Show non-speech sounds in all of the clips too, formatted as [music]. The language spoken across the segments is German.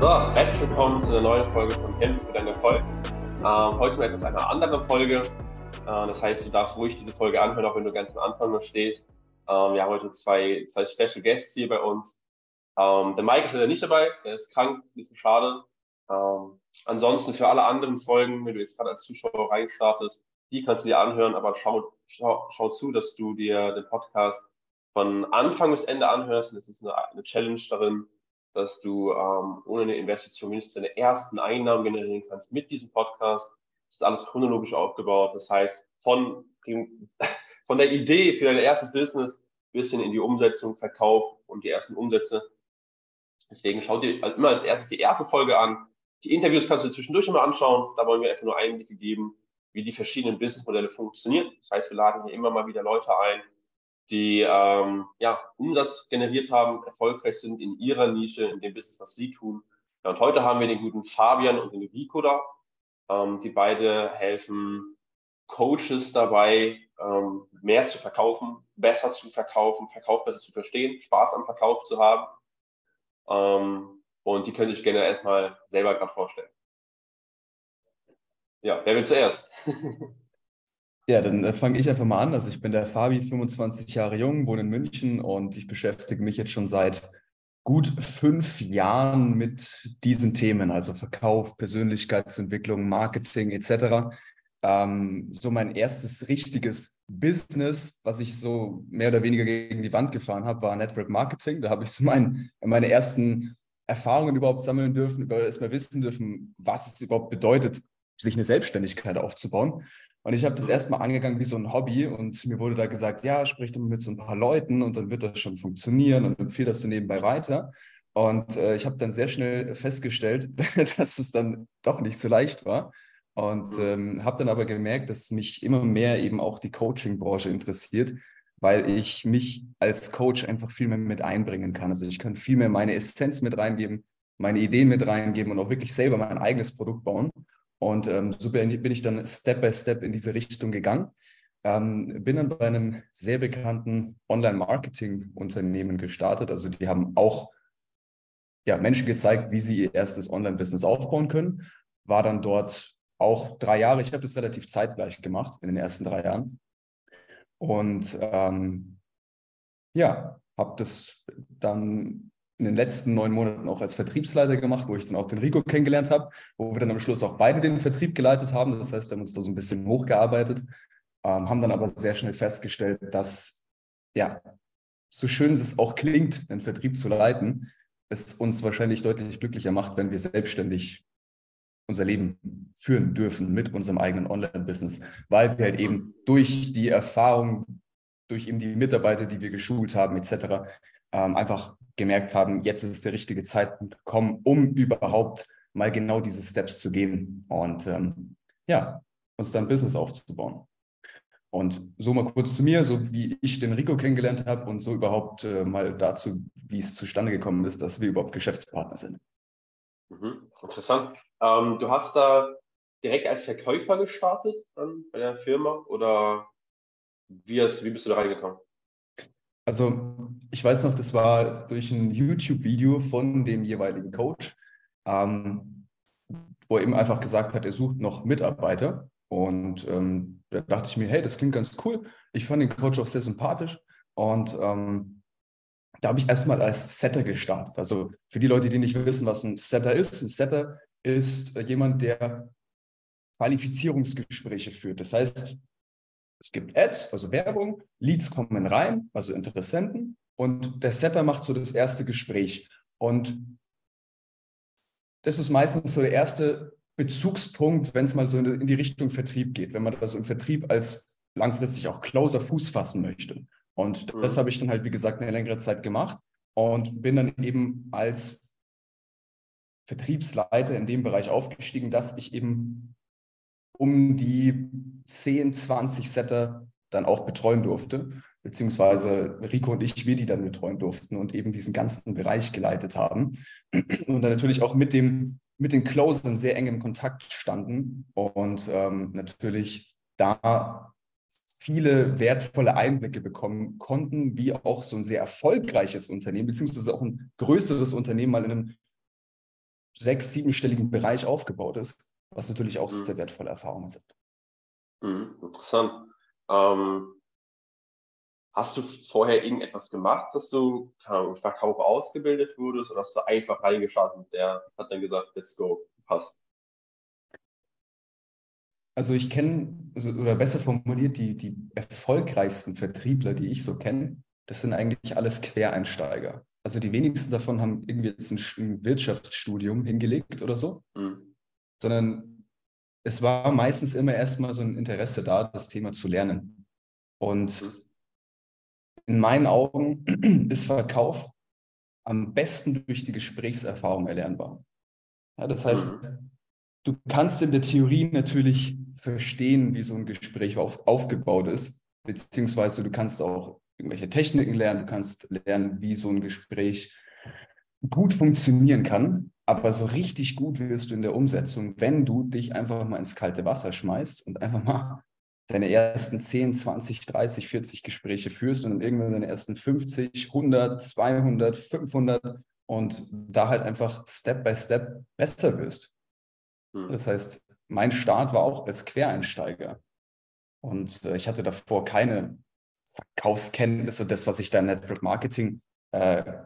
So, herzlich willkommen zu einer neuen Folge von Kämpfe für deinen Erfolg. Ähm, heute mal etwas eine andere Folge. Äh, das heißt, du darfst ruhig diese Folge anhören, auch wenn du ganz am Anfang noch stehst. Ähm, wir haben heute zwei, zwei Special Guests hier bei uns. Ähm, der Mike ist leider nicht dabei, er ist krank, ein bisschen schade. Ähm, ansonsten für alle anderen Folgen, wenn du jetzt gerade als Zuschauer reinstartest, die kannst du dir anhören, aber schau, schau, schau zu, dass du dir den Podcast von Anfang bis Ende anhörst. Und es ist eine, eine Challenge darin, dass du ähm, ohne eine Investition mindestens deine ersten Einnahmen generieren kannst mit diesem Podcast. Das ist alles chronologisch aufgebaut. Das heißt, von, dem, [laughs] von der Idee für dein erstes Business bis hin in die Umsetzung, Verkauf und die ersten Umsätze. Deswegen schau dir immer als erstes die erste Folge an. Die Interviews kannst du zwischendurch immer anschauen. Da wollen wir einfach nur Einblicke geben, wie die verschiedenen Businessmodelle funktionieren. Das heißt, wir laden hier immer mal wieder Leute ein, die ähm, ja, Umsatz generiert haben, erfolgreich sind in ihrer Nische, in dem Business, was sie tun. Ja, und heute haben wir den guten Fabian und den Rico da. Ähm, die beide helfen Coaches dabei, ähm, mehr zu verkaufen, besser zu verkaufen, Verkauf besser zu verstehen, Spaß am Verkauf zu haben. Ähm, und die könnte ich gerne erstmal selber gerade vorstellen. Ja, wer will zuerst? [laughs] Ja, dann äh, fange ich einfach mal an. Also ich bin der Fabi, 25 Jahre jung, wohne in München und ich beschäftige mich jetzt schon seit gut fünf Jahren mit diesen Themen, also Verkauf, Persönlichkeitsentwicklung, Marketing etc. Ähm, so mein erstes richtiges Business, was ich so mehr oder weniger gegen die Wand gefahren habe, war Network Marketing. Da habe ich so mein, meine ersten Erfahrungen überhaupt sammeln dürfen, über erstmal wissen dürfen, was es überhaupt bedeutet, sich eine Selbstständigkeit aufzubauen. Und ich habe das erstmal angegangen wie so ein Hobby und mir wurde da gesagt, ja, sprich doch mit so ein paar Leuten und dann wird das schon funktionieren und empfehle das so nebenbei weiter. Und äh, ich habe dann sehr schnell festgestellt, [laughs] dass es dann doch nicht so leicht war. Und ähm, habe dann aber gemerkt, dass mich immer mehr eben auch die Coaching-Branche interessiert, weil ich mich als Coach einfach viel mehr mit einbringen kann. Also ich kann viel mehr meine Essenz mit reingeben, meine Ideen mit reingeben und auch wirklich selber mein eigenes Produkt bauen. Und ähm, so bin ich dann Step by Step in diese Richtung gegangen. Ähm, bin dann bei einem sehr bekannten Online-Marketing-Unternehmen gestartet. Also die haben auch ja, Menschen gezeigt, wie sie ihr erstes Online-Business aufbauen können. War dann dort auch drei Jahre. Ich habe das relativ zeitgleich gemacht in den ersten drei Jahren. Und ähm, ja, habe das dann in den letzten neun Monaten auch als Vertriebsleiter gemacht, wo ich dann auch den Rico kennengelernt habe, wo wir dann am Schluss auch beide den Vertrieb geleitet haben. Das heißt, wir haben uns da so ein bisschen hochgearbeitet, ähm, haben dann aber sehr schnell festgestellt, dass, ja, so schön es auch klingt, einen Vertrieb zu leiten, es uns wahrscheinlich deutlich glücklicher macht, wenn wir selbstständig unser Leben führen dürfen mit unserem eigenen Online-Business, weil wir halt eben durch die Erfahrung, durch eben die Mitarbeiter, die wir geschult haben, etc., ähm, einfach gemerkt haben, jetzt ist der richtige Zeitpunkt gekommen, um überhaupt mal genau diese Steps zu gehen und ähm, ja, uns dann Business aufzubauen. Und so mal kurz zu mir, so wie ich den Rico kennengelernt habe und so überhaupt äh, mal dazu, wie es zustande gekommen ist, dass wir überhaupt Geschäftspartner sind. Mhm, interessant. Ähm, du hast da direkt als Verkäufer gestartet ähm, bei der Firma oder wie, hast, wie bist du da reingekommen? Also ich weiß noch, das war durch ein YouTube-Video von dem jeweiligen Coach, ähm, wo er eben einfach gesagt hat, er sucht noch Mitarbeiter. Und ähm, da dachte ich mir, hey, das klingt ganz cool. Ich fand den Coach auch sehr sympathisch. Und ähm, da habe ich erstmal als Setter gestartet. Also für die Leute, die nicht wissen, was ein Setter ist, ein Setter ist jemand, der Qualifizierungsgespräche führt. Das heißt, es gibt Ads, also Werbung, Leads kommen rein, also Interessenten, und der Setter macht so das erste Gespräch. Und das ist meistens so der erste Bezugspunkt, wenn es mal so in die Richtung Vertrieb geht, wenn man da so im Vertrieb als langfristig auch Closer Fuß fassen möchte. Und das mhm. habe ich dann halt, wie gesagt, eine längere Zeit gemacht und bin dann eben als Vertriebsleiter in dem Bereich aufgestiegen, dass ich eben um die 10, 20 Setter dann auch betreuen durfte, beziehungsweise Rico und ich, wir die dann betreuen durften und eben diesen ganzen Bereich geleitet haben. Und dann natürlich auch mit dem mit den Closern sehr eng im Kontakt standen und ähm, natürlich da viele wertvolle Einblicke bekommen konnten, wie auch so ein sehr erfolgreiches Unternehmen, beziehungsweise auch ein größeres Unternehmen mal in einem sechs-, siebenstelligen Bereich aufgebaut ist, was natürlich auch mhm. sehr wertvolle Erfahrungen sind. Mhm, interessant. Ähm, hast du vorher irgendetwas gemacht, dass du im Verkauf ausgebildet wurdest oder hast du einfach reingeschaut und der hat dann gesagt, let's go, passt? Also ich kenne, also, oder besser formuliert, die, die erfolgreichsten Vertriebler, die ich so kenne, das sind eigentlich alles Quereinsteiger. Also die wenigsten davon haben irgendwie jetzt ein Wirtschaftsstudium hingelegt oder so, mhm. Sondern es war meistens immer erstmal so ein Interesse da, das Thema zu lernen. Und in meinen Augen [clears throat] ist Verkauf am besten durch die Gesprächserfahrung erlernbar. Ja, das heißt, mhm. du kannst in der Theorie natürlich verstehen, wie so ein Gespräch auf, aufgebaut ist, beziehungsweise du kannst auch irgendwelche Techniken lernen, du kannst lernen, wie so ein Gespräch gut funktionieren kann. Aber so richtig gut wirst du in der Umsetzung, wenn du dich einfach mal ins kalte Wasser schmeißt und einfach mal deine ersten 10, 20, 30, 40 Gespräche führst und dann irgendwann deine ersten 50, 100, 200, 500 und da halt einfach Step by Step besser wirst. Hm. Das heißt, mein Start war auch als Quereinsteiger. Und äh, ich hatte davor keine Verkaufskenntnis und das, was ich da in Network Marketing äh,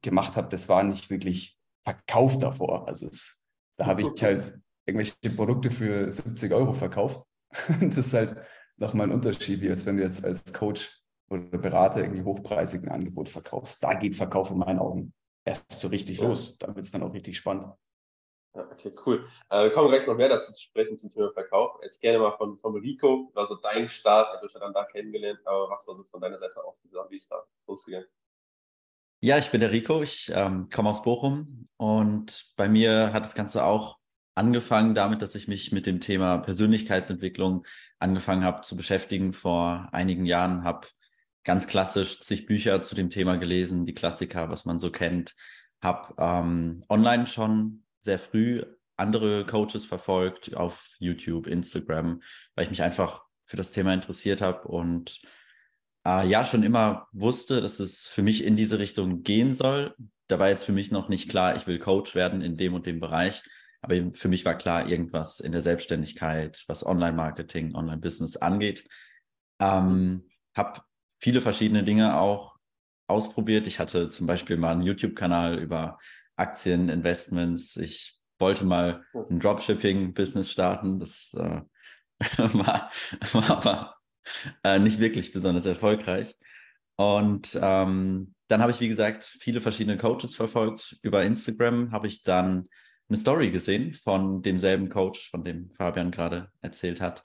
gemacht habe, das war nicht wirklich Verkauf davor. Also es, da habe ich halt irgendwelche Produkte für 70 Euro verkauft. [laughs] das ist halt nochmal ein Unterschied, wie als wenn du jetzt als Coach oder Berater irgendwie hochpreisigen Angebot verkaufst. Da geht Verkauf in meinen Augen erst so richtig ja. los. Da wird es dann auch richtig spannend. Ja, okay, cool. Äh, wir kommen gleich noch mehr dazu zu sprechen zum Thema Verkauf. Jetzt gerne mal von, von Rico, also dein Start, habe dich dann da kennengelernt, aber was war so von deiner Seite aus wie ist da losgegangen? Ja, ich bin der Rico, ich ähm, komme aus Bochum und bei mir hat das Ganze auch angefangen damit, dass ich mich mit dem Thema Persönlichkeitsentwicklung angefangen habe zu beschäftigen. Vor einigen Jahren, habe ganz klassisch zig Bücher zu dem Thema gelesen, die Klassiker, was man so kennt, habe ähm, online schon sehr früh andere Coaches verfolgt auf YouTube, Instagram, weil ich mich einfach für das Thema interessiert habe und äh, ja schon immer wusste, dass es für mich in diese Richtung gehen soll. Da war jetzt für mich noch nicht klar, ich will Coach werden in dem und dem Bereich. Aber für mich war klar, irgendwas in der Selbstständigkeit, was Online-Marketing, Online-Business angeht. Ähm, habe viele verschiedene Dinge auch ausprobiert. Ich hatte zum Beispiel mal einen YouTube-Kanal über Aktien, Investments. Ich wollte mal ein Dropshipping-Business starten. Das äh, [laughs] war, war aber äh, nicht wirklich besonders erfolgreich. Und ähm, dann habe ich, wie gesagt, viele verschiedene Coaches verfolgt. Über Instagram habe ich dann eine Story gesehen von demselben Coach, von dem Fabian gerade erzählt hat,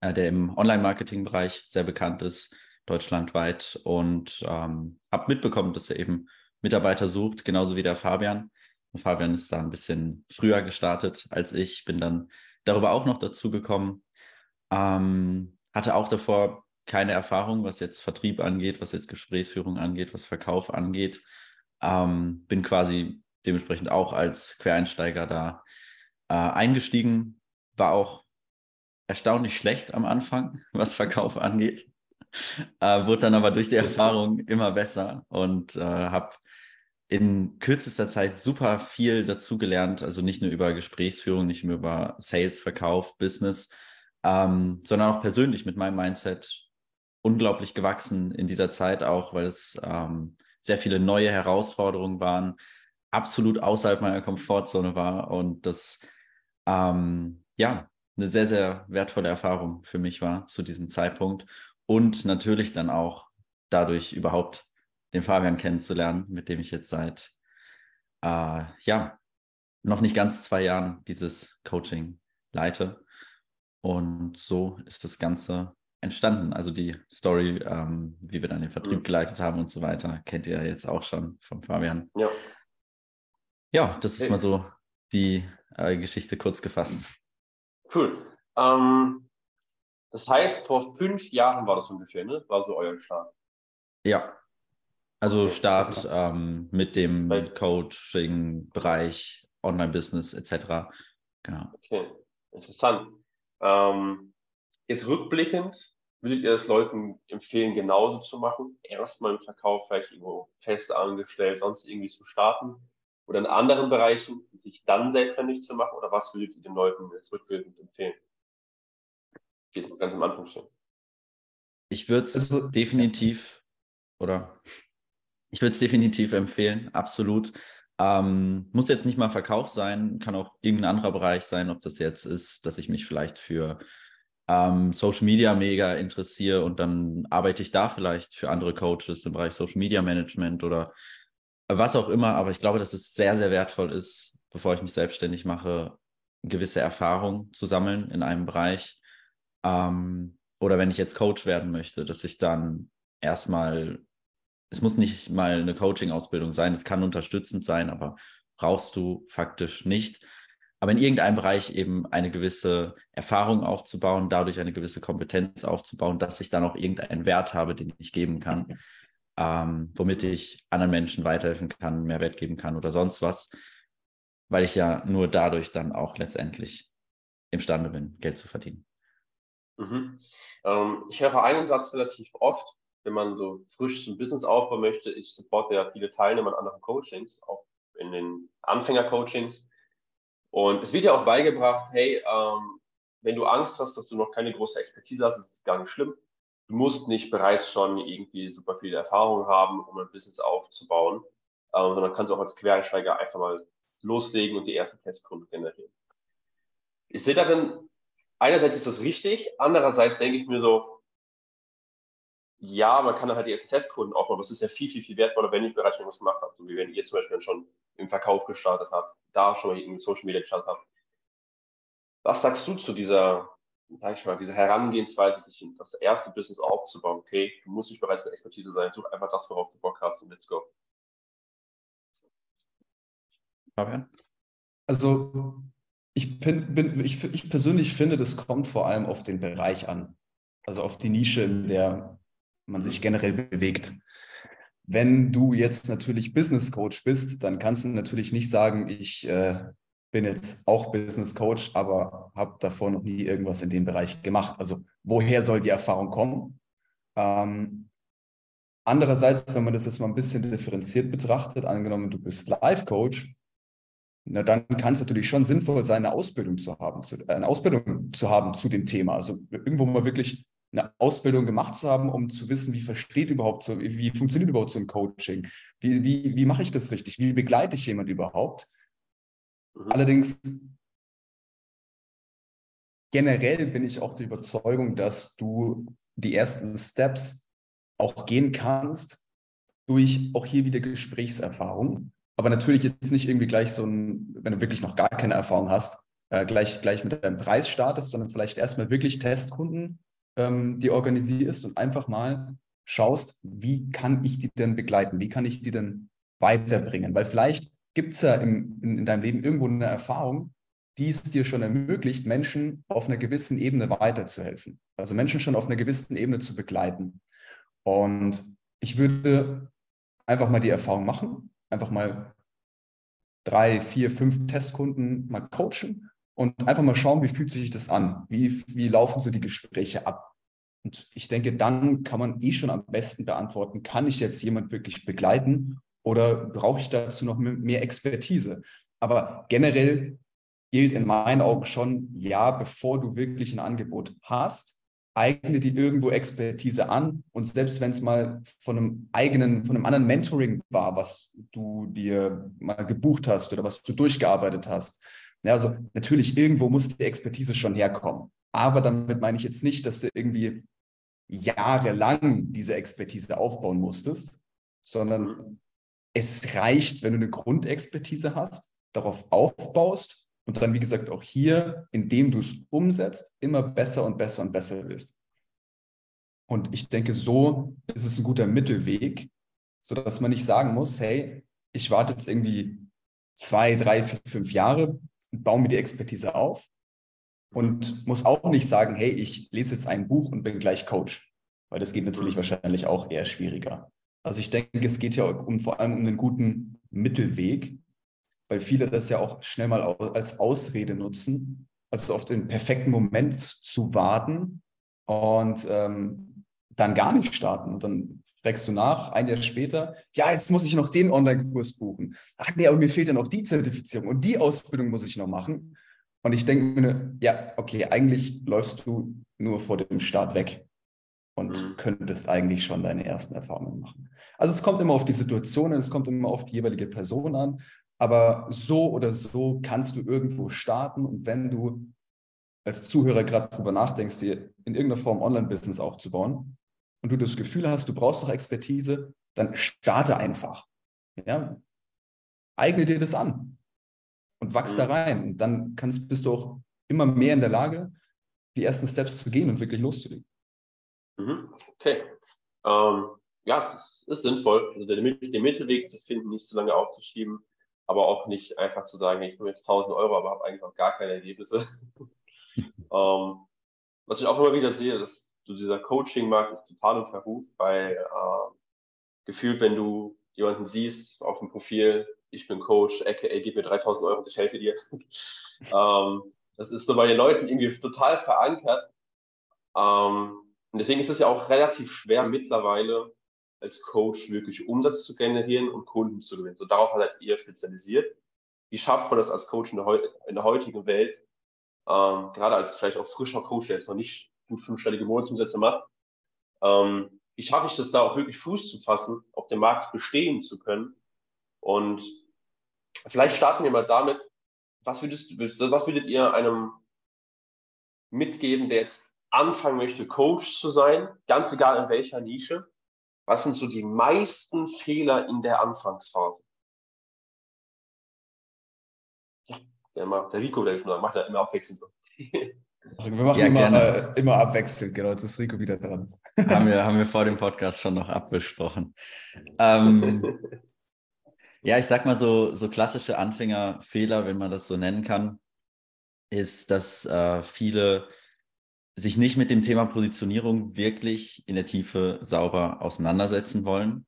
äh, der im Online-Marketing-Bereich sehr bekannt ist, deutschlandweit. Und ähm, habe mitbekommen, dass er eben Mitarbeiter sucht, genauso wie der Fabian. Und Fabian ist da ein bisschen früher gestartet als ich, bin dann darüber auch noch dazu gekommen. Ähm, hatte auch davor keine Erfahrung, was jetzt Vertrieb angeht, was jetzt Gesprächsführung angeht, was Verkauf angeht. Ähm, bin quasi dementsprechend auch als Quereinsteiger da äh, eingestiegen. War auch erstaunlich schlecht am Anfang, [laughs] was Verkauf angeht. Äh, wurde dann aber durch die Erfahrung immer besser und äh, habe in kürzester Zeit super viel dazugelernt, also nicht nur über Gesprächsführung, nicht nur über Sales, Verkauf, Business, ähm, sondern auch persönlich mit meinem Mindset unglaublich gewachsen in dieser Zeit auch, weil es ähm, sehr viele neue Herausforderungen waren, absolut außerhalb meiner Komfortzone war und das ähm, ja eine sehr, sehr wertvolle Erfahrung für mich war zu diesem Zeitpunkt und natürlich dann auch dadurch überhaupt den Fabian kennenzulernen, mit dem ich jetzt seit äh, ja noch nicht ganz zwei Jahren dieses Coaching leite. Und so ist das Ganze entstanden. Also die Story, ähm, wie wir dann den Vertrieb mhm. geleitet haben und so weiter, kennt ihr ja jetzt auch schon von Fabian. Ja, ja das ist mal so die äh, Geschichte kurz gefasst. Cool. Ähm, das heißt, vor fünf Jahren war das ungefähr, ne? War so euer Start. Ja, also Start ähm, mit dem Coaching-Bereich, Online-Business etc. Genau. Okay, interessant. Ähm, jetzt rückblickend würdet ihr es Leuten empfehlen, genauso zu machen? Erstmal im Verkauf vielleicht irgendwo fest angestellt, sonst irgendwie zu starten? oder in anderen Bereichen, sich dann selbstständig zu machen? Oder was würdet ihr den Leuten zurückwirkend empfehlen? Die jetzt ganz am Anfang stehen. Ich würde es also, definitiv, oder ich würde es definitiv empfehlen, absolut. Ähm, muss jetzt nicht mal Verkauf sein, kann auch irgendein anderer Bereich sein, ob das jetzt ist, dass ich mich vielleicht für ähm, Social Media mega interessiere und dann arbeite ich da vielleicht für andere Coaches im Bereich Social Media Management oder was auch immer. Aber ich glaube, dass es sehr, sehr wertvoll ist, bevor ich mich selbstständig mache, gewisse Erfahrung zu sammeln in einem Bereich. Ähm, oder wenn ich jetzt Coach werden möchte, dass ich dann erstmal es muss nicht mal eine Coaching-Ausbildung sein, es kann unterstützend sein, aber brauchst du faktisch nicht. Aber in irgendeinem Bereich eben eine gewisse Erfahrung aufzubauen, dadurch eine gewisse Kompetenz aufzubauen, dass ich dann auch irgendeinen Wert habe, den ich geben kann, ähm, womit ich anderen Menschen weiterhelfen kann, Mehrwert geben kann oder sonst was, weil ich ja nur dadurch dann auch letztendlich imstande bin, Geld zu verdienen. Mhm. Ähm, ich höre einen Satz relativ oft, wenn man so frisch zum Business aufbauen möchte, ich supporte ja viele Teilnehmer an anderen Coachings, auch in den Anfänger-Coachings. Und es wird ja auch beigebracht, hey, ähm, wenn du Angst hast, dass du noch keine große Expertise hast, ist es gar nicht schlimm. Du musst nicht bereits schon irgendwie super viele Erfahrungen haben, um ein Business aufzubauen, ähm, sondern kannst auch als Quereinsteiger einfach mal loslegen und die erste Testkunden generieren. Ich sehe darin, einerseits ist das richtig, andererseits denke ich mir so, ja, man kann halt die ersten Testkunden aufbauen, aber es ist ja viel, viel, viel wertvoller, wenn ich bereits schon was gemacht habe. So wie wenn ihr zum Beispiel schon im Verkauf gestartet habt, da schon in Social Media gestartet habt. Was sagst du zu dieser, sag ich mal, dieser Herangehensweise, sich das erste Business aufzubauen? Okay, du musst nicht bereits eine Expertise sein, such einfach das, worauf du Bock hast und let's go. Fabian? Also, ich, bin, bin, ich, ich persönlich finde, das kommt vor allem auf den Bereich an. Also auf die Nische, in der man sich generell bewegt. Wenn du jetzt natürlich Business Coach bist, dann kannst du natürlich nicht sagen, ich äh, bin jetzt auch Business Coach, aber habe davor noch nie irgendwas in dem Bereich gemacht. Also woher soll die Erfahrung kommen? Ähm, andererseits, wenn man das jetzt mal ein bisschen differenziert betrachtet, angenommen, du bist Life Coach, na, dann kann es natürlich schon sinnvoll sein, eine Ausbildung zu haben, zu, eine Ausbildung zu haben zu dem Thema. Also irgendwo mal wirklich eine Ausbildung gemacht zu haben, um zu wissen, wie versteht überhaupt so, wie funktioniert überhaupt so ein Coaching? Wie, wie, wie mache ich das richtig? Wie begleite ich jemand überhaupt? Mhm. Allerdings generell bin ich auch der Überzeugung, dass du die ersten Steps auch gehen kannst durch auch hier wieder Gesprächserfahrung. Aber natürlich jetzt nicht irgendwie gleich so ein, wenn du wirklich noch gar keine Erfahrung hast, äh, gleich, gleich mit deinem Preis startest, sondern vielleicht erstmal wirklich Testkunden ähm, die organisierst und einfach mal schaust, wie kann ich die denn begleiten? Wie kann ich die denn weiterbringen? Weil vielleicht gibt es ja im, in, in deinem Leben irgendwo eine Erfahrung, die es dir schon ermöglicht, Menschen auf einer gewissen Ebene weiterzuhelfen. Also Menschen schon auf einer gewissen Ebene zu begleiten. Und ich würde einfach mal die Erfahrung machen, einfach mal drei, vier, fünf Testkunden mal coachen und einfach mal schauen, wie fühlt sich das an? Wie, wie laufen so die Gespräche ab? Und ich denke, dann kann man eh schon am besten beantworten, kann ich jetzt jemand wirklich begleiten oder brauche ich dazu noch mehr Expertise? Aber generell gilt in meinen Augen schon, ja, bevor du wirklich ein Angebot hast, eigne dir irgendwo Expertise an und selbst wenn es mal von einem eigenen, von einem anderen Mentoring war, was du dir mal gebucht hast oder was du durchgearbeitet hast, ja, also natürlich irgendwo muss die Expertise schon herkommen. Aber damit meine ich jetzt nicht, dass du irgendwie jahrelang diese Expertise aufbauen musstest, sondern es reicht, wenn du eine Grundexpertise hast, darauf aufbaust und dann, wie gesagt, auch hier, indem du es umsetzt, immer besser und besser und besser wirst. Und ich denke, so ist es ein guter Mittelweg, sodass man nicht sagen muss, hey, ich warte jetzt irgendwie zwei, drei, vier, fünf Jahre, baue mir die Expertise auf und muss auch nicht sagen, hey, ich lese jetzt ein Buch und bin gleich Coach, weil das geht natürlich mhm. wahrscheinlich auch eher schwieriger. Also ich denke, es geht ja um, vor allem um einen guten Mittelweg, weil viele das ja auch schnell mal als Ausrede nutzen, also auf den perfekten Moment zu warten und ähm, dann gar nicht starten und dann fragst du nach, ein Jahr später, ja, jetzt muss ich noch den Online-Kurs buchen. Ach nee, aber mir fehlt ja noch die Zertifizierung und die Ausbildung muss ich noch machen. Und ich denke mir, ja, okay, eigentlich läufst du nur vor dem Start weg und mhm. könntest eigentlich schon deine ersten Erfahrungen machen. Also es kommt immer auf die Situation, es kommt immer auf die jeweilige Person an, aber so oder so kannst du irgendwo starten und wenn du als Zuhörer gerade darüber nachdenkst, dir in irgendeiner Form Online-Business aufzubauen und du das Gefühl hast, du brauchst doch Expertise, dann starte einfach. Ja? Eigne dir das an und wachs mhm. da rein. Und dann kannst, bist du auch immer mehr in der Lage, die ersten Steps zu gehen und wirklich loszulegen. Mhm. Okay. Ähm, ja, es ist, ist, sinnvoll, also den, den Mittelweg zu finden, nicht zu lange aufzuschieben, aber auch nicht einfach zu sagen, ich nehme jetzt 1000 Euro, aber habe eigentlich noch gar keine Ergebnisse. [laughs] ähm, was ich auch immer wieder sehe, dass so dieser Coaching-Markt ist total im Verruf, weil äh, gefühlt, wenn du jemanden siehst auf dem Profil, ich bin Coach, aka gib mir 3000 Euro ich helfe dir. [laughs] ähm, das ist so bei den Leuten irgendwie total verankert. Ähm, und deswegen ist es ja auch relativ schwer mittlerweile als Coach wirklich Umsatz zu generieren und Kunden zu gewinnen. So darauf hat er eher spezialisiert. Wie schafft man das als Coach in der, in der heutigen Welt? Ähm, gerade als vielleicht auch frischer Coach, der jetzt noch nicht gut fünfstellige Monatsumsätze macht. Ähm, wie schaffe ich das da auch wirklich Fuß zu fassen, auf dem Markt bestehen zu können? Und vielleicht starten wir mal damit, was würdest was würdet ihr einem mitgeben, der jetzt anfangen möchte, Coach zu sein, ganz egal in welcher Nische, was sind so die meisten Fehler in der Anfangsphase? Der, der Rico, der macht ja immer abwechselnd so. [laughs] Wir machen ja, immer, äh, immer abwechselnd, genau, jetzt ist Rico wieder dran. [laughs] Haben wir, haben wir vor dem Podcast schon noch abbesprochen. Ähm, [laughs] ja, ich sag mal so, so klassische Anfängerfehler, wenn man das so nennen kann, ist, dass äh, viele sich nicht mit dem Thema Positionierung wirklich in der Tiefe sauber auseinandersetzen wollen.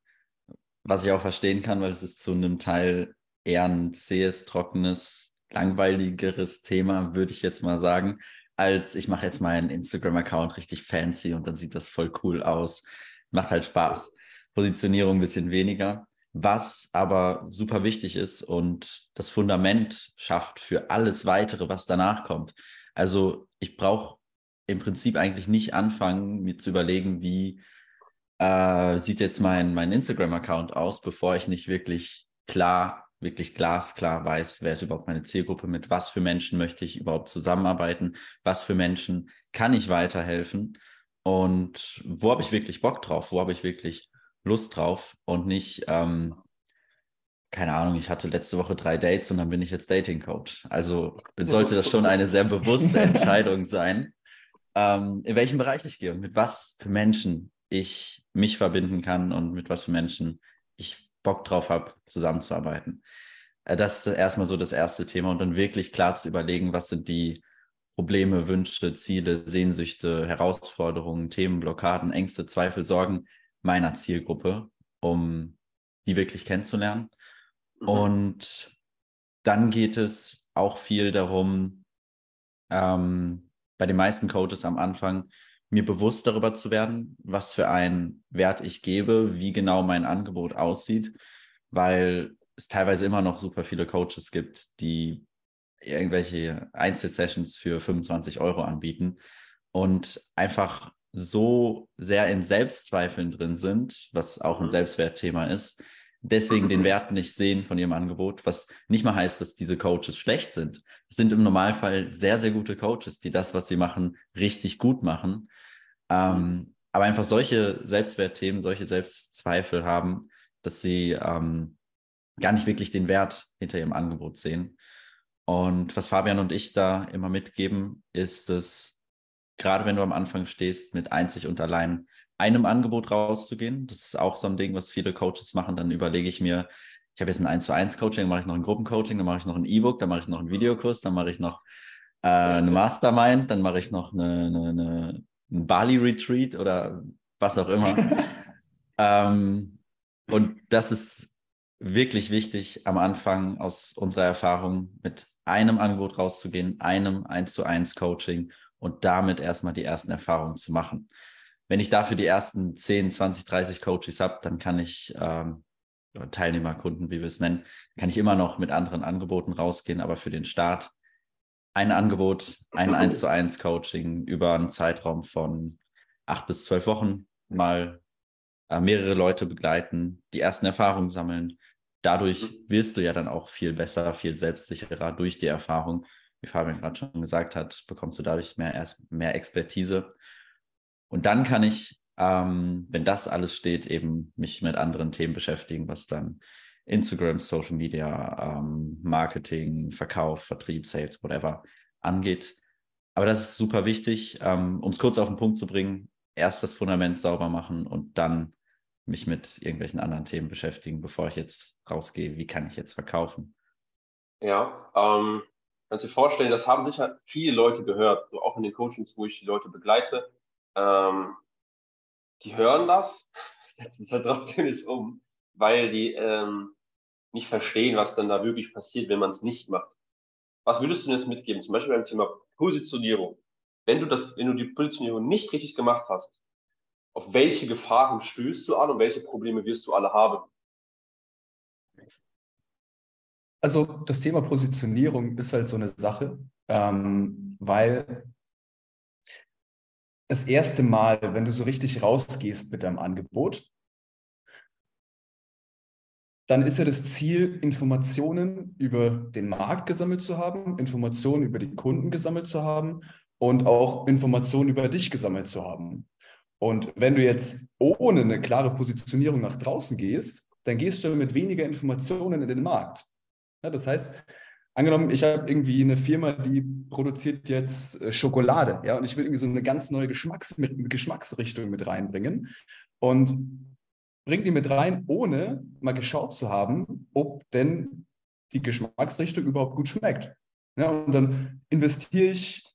Was ich auch verstehen kann, weil es ist zu einem Teil eher ein zähes, trockenes, langweiligeres Thema, würde ich jetzt mal sagen, als ich mache jetzt meinen Instagram-Account richtig fancy und dann sieht das voll cool aus. Macht halt Spaß. Positionierung ein bisschen weniger. Was aber super wichtig ist und das Fundament schafft für alles weitere, was danach kommt. Also ich brauche im Prinzip eigentlich nicht anfangen, mir zu überlegen, wie äh, sieht jetzt mein, mein Instagram-Account aus, bevor ich nicht wirklich klar, wirklich glasklar weiß, wer ist überhaupt meine Zielgruppe, mit was für Menschen möchte ich überhaupt zusammenarbeiten, was für Menschen kann ich weiterhelfen und wo habe ich wirklich Bock drauf, wo habe ich wirklich Lust drauf und nicht, ähm, keine Ahnung, ich hatte letzte Woche drei Dates und dann bin ich jetzt Dating Coach. Also sollte das schon eine sehr bewusste [laughs] Entscheidung sein ähm, in welchem Bereich ich gehe und mit was für Menschen ich mich verbinden kann und mit was für Menschen ich Bock drauf habe, zusammenzuarbeiten. Äh, das ist erstmal so das erste Thema und dann wirklich klar zu überlegen, was sind die Probleme, Wünsche, Ziele, Sehnsüchte, Herausforderungen, Themen, Blockaden, Ängste, Zweifel, Sorgen meiner Zielgruppe, um die wirklich kennenzulernen. Mhm. Und dann geht es auch viel darum, ähm, bei den meisten Coaches am Anfang, mir bewusst darüber zu werden, was für einen Wert ich gebe, wie genau mein Angebot aussieht, weil es teilweise immer noch super viele Coaches gibt, die irgendwelche Einzelsessions für 25 Euro anbieten und einfach so sehr in Selbstzweifeln drin sind, was auch ein mhm. Selbstwertthema ist, deswegen den Wert nicht sehen von ihrem Angebot, was nicht mal heißt, dass diese Coaches schlecht sind. Es sind im Normalfall sehr, sehr gute Coaches, die das, was sie machen, richtig gut machen. Ähm, aber einfach solche Selbstwertthemen, solche Selbstzweifel haben, dass sie ähm, gar nicht wirklich den Wert hinter ihrem Angebot sehen. Und was Fabian und ich da immer mitgeben, ist es, gerade wenn du am Anfang stehst, mit einzig und allein einem Angebot rauszugehen. Das ist auch so ein Ding, was viele Coaches machen. Dann überlege ich mir, ich habe jetzt ein 1 zu 1 Coaching, dann mache ich noch ein Gruppencoaching, dann mache ich noch ein E-Book, dann mache ich noch einen Videokurs, dann mache ich noch äh, eine Mastermind, dann mache ich noch eine, eine, eine, ein Bali-Retreat oder was auch immer. [laughs] ähm, und das ist wirklich wichtig, am Anfang aus unserer Erfahrung mit einem Angebot rauszugehen, einem 1 zu 1 Coaching und damit erstmal die ersten Erfahrungen zu machen. Wenn ich dafür die ersten 10, 20, 30 Coaches habe, dann kann ich ähm, Teilnehmerkunden, wie wir es nennen, kann ich immer noch mit anderen Angeboten rausgehen, aber für den Start ein Angebot, ein 1 zu 1 Coaching über einen Zeitraum von acht bis zwölf Wochen mal äh, mehrere Leute begleiten, die ersten Erfahrungen sammeln. Dadurch wirst du ja dann auch viel besser, viel selbstsicherer durch die Erfahrung. Wie Fabian gerade schon gesagt hat, bekommst du dadurch mehr, erst mehr Expertise. Und dann kann ich, ähm, wenn das alles steht, eben mich mit anderen Themen beschäftigen, was dann Instagram, Social Media, ähm, Marketing, Verkauf, Vertrieb, Sales, whatever angeht. Aber das ist super wichtig, ähm, um es kurz auf den Punkt zu bringen. Erst das Fundament sauber machen und dann mich mit irgendwelchen anderen Themen beschäftigen, bevor ich jetzt rausgehe, wie kann ich jetzt verkaufen. Ja, ähm, kannst du dir vorstellen, das haben sicher viele Leute gehört, so auch in den Coachings, wo ich die Leute begleite. Ähm, die hören das, [laughs] setzen es halt trotzdem nicht um, weil die ähm, nicht verstehen, was dann da wirklich passiert, wenn man es nicht macht. Was würdest du denn jetzt mitgeben? Zum Beispiel beim Thema Positionierung. Wenn du das, wenn du die Positionierung nicht richtig gemacht hast, auf welche Gefahren stößt du an und welche Probleme wirst du alle haben? Also das Thema Positionierung ist halt so eine Sache, ähm, weil das erste Mal, wenn du so richtig rausgehst mit deinem Angebot, dann ist ja das Ziel, Informationen über den Markt gesammelt zu haben, Informationen über die Kunden gesammelt zu haben und auch Informationen über dich gesammelt zu haben. Und wenn du jetzt ohne eine klare Positionierung nach draußen gehst, dann gehst du mit weniger Informationen in den Markt. Ja, das heißt, angenommen, ich habe irgendwie eine Firma, die produziert jetzt äh, Schokolade, ja, und ich will irgendwie so eine ganz neue Geschmacks Geschmacksrichtung mit reinbringen. Und bringt die mit rein, ohne mal geschaut zu haben, ob denn die Geschmacksrichtung überhaupt gut schmeckt. Ja, und dann investiere ich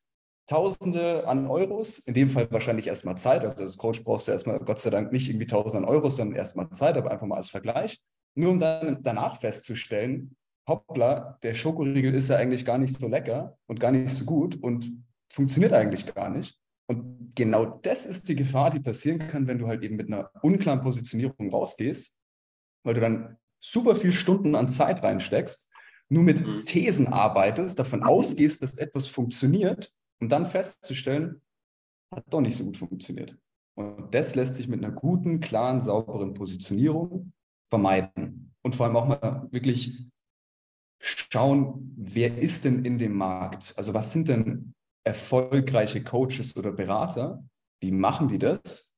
Tausende an Euros, in dem Fall wahrscheinlich erstmal Zeit. Also als Coach brauchst du erstmal, Gott sei Dank, nicht irgendwie Tausende an Euros, sondern erstmal Zeit, aber einfach mal als Vergleich. Nur um dann danach festzustellen, hoppla, der Schokoriegel ist ja eigentlich gar nicht so lecker und gar nicht so gut und funktioniert eigentlich gar nicht. Und genau das ist die Gefahr, die passieren kann, wenn du halt eben mit einer unklaren Positionierung rausgehst, weil du dann super viel Stunden an Zeit reinsteckst, nur mit mhm. Thesen arbeitest, davon ausgehst, dass etwas funktioniert, um dann festzustellen, hat doch nicht so gut funktioniert. Und das lässt sich mit einer guten, klaren, sauberen Positionierung vermeiden. Und vor allem auch mal wirklich schauen, wer ist denn in dem Markt? Also was sind denn erfolgreiche Coaches oder Berater, wie machen die das?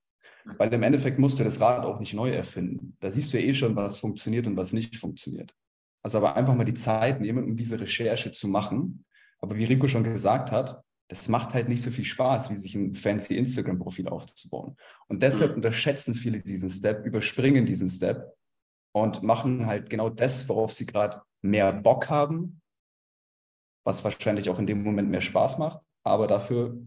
Weil im Endeffekt musst du das Rad auch nicht neu erfinden. Da siehst du ja eh schon, was funktioniert und was nicht funktioniert. Also aber einfach mal die Zeit nehmen, um diese Recherche zu machen. Aber wie Rico schon gesagt hat, das macht halt nicht so viel Spaß, wie sich ein fancy Instagram-Profil aufzubauen. Und deshalb mhm. unterschätzen viele diesen Step, überspringen diesen Step und machen halt genau das, worauf sie gerade mehr Bock haben, was wahrscheinlich auch in dem Moment mehr Spaß macht aber dafür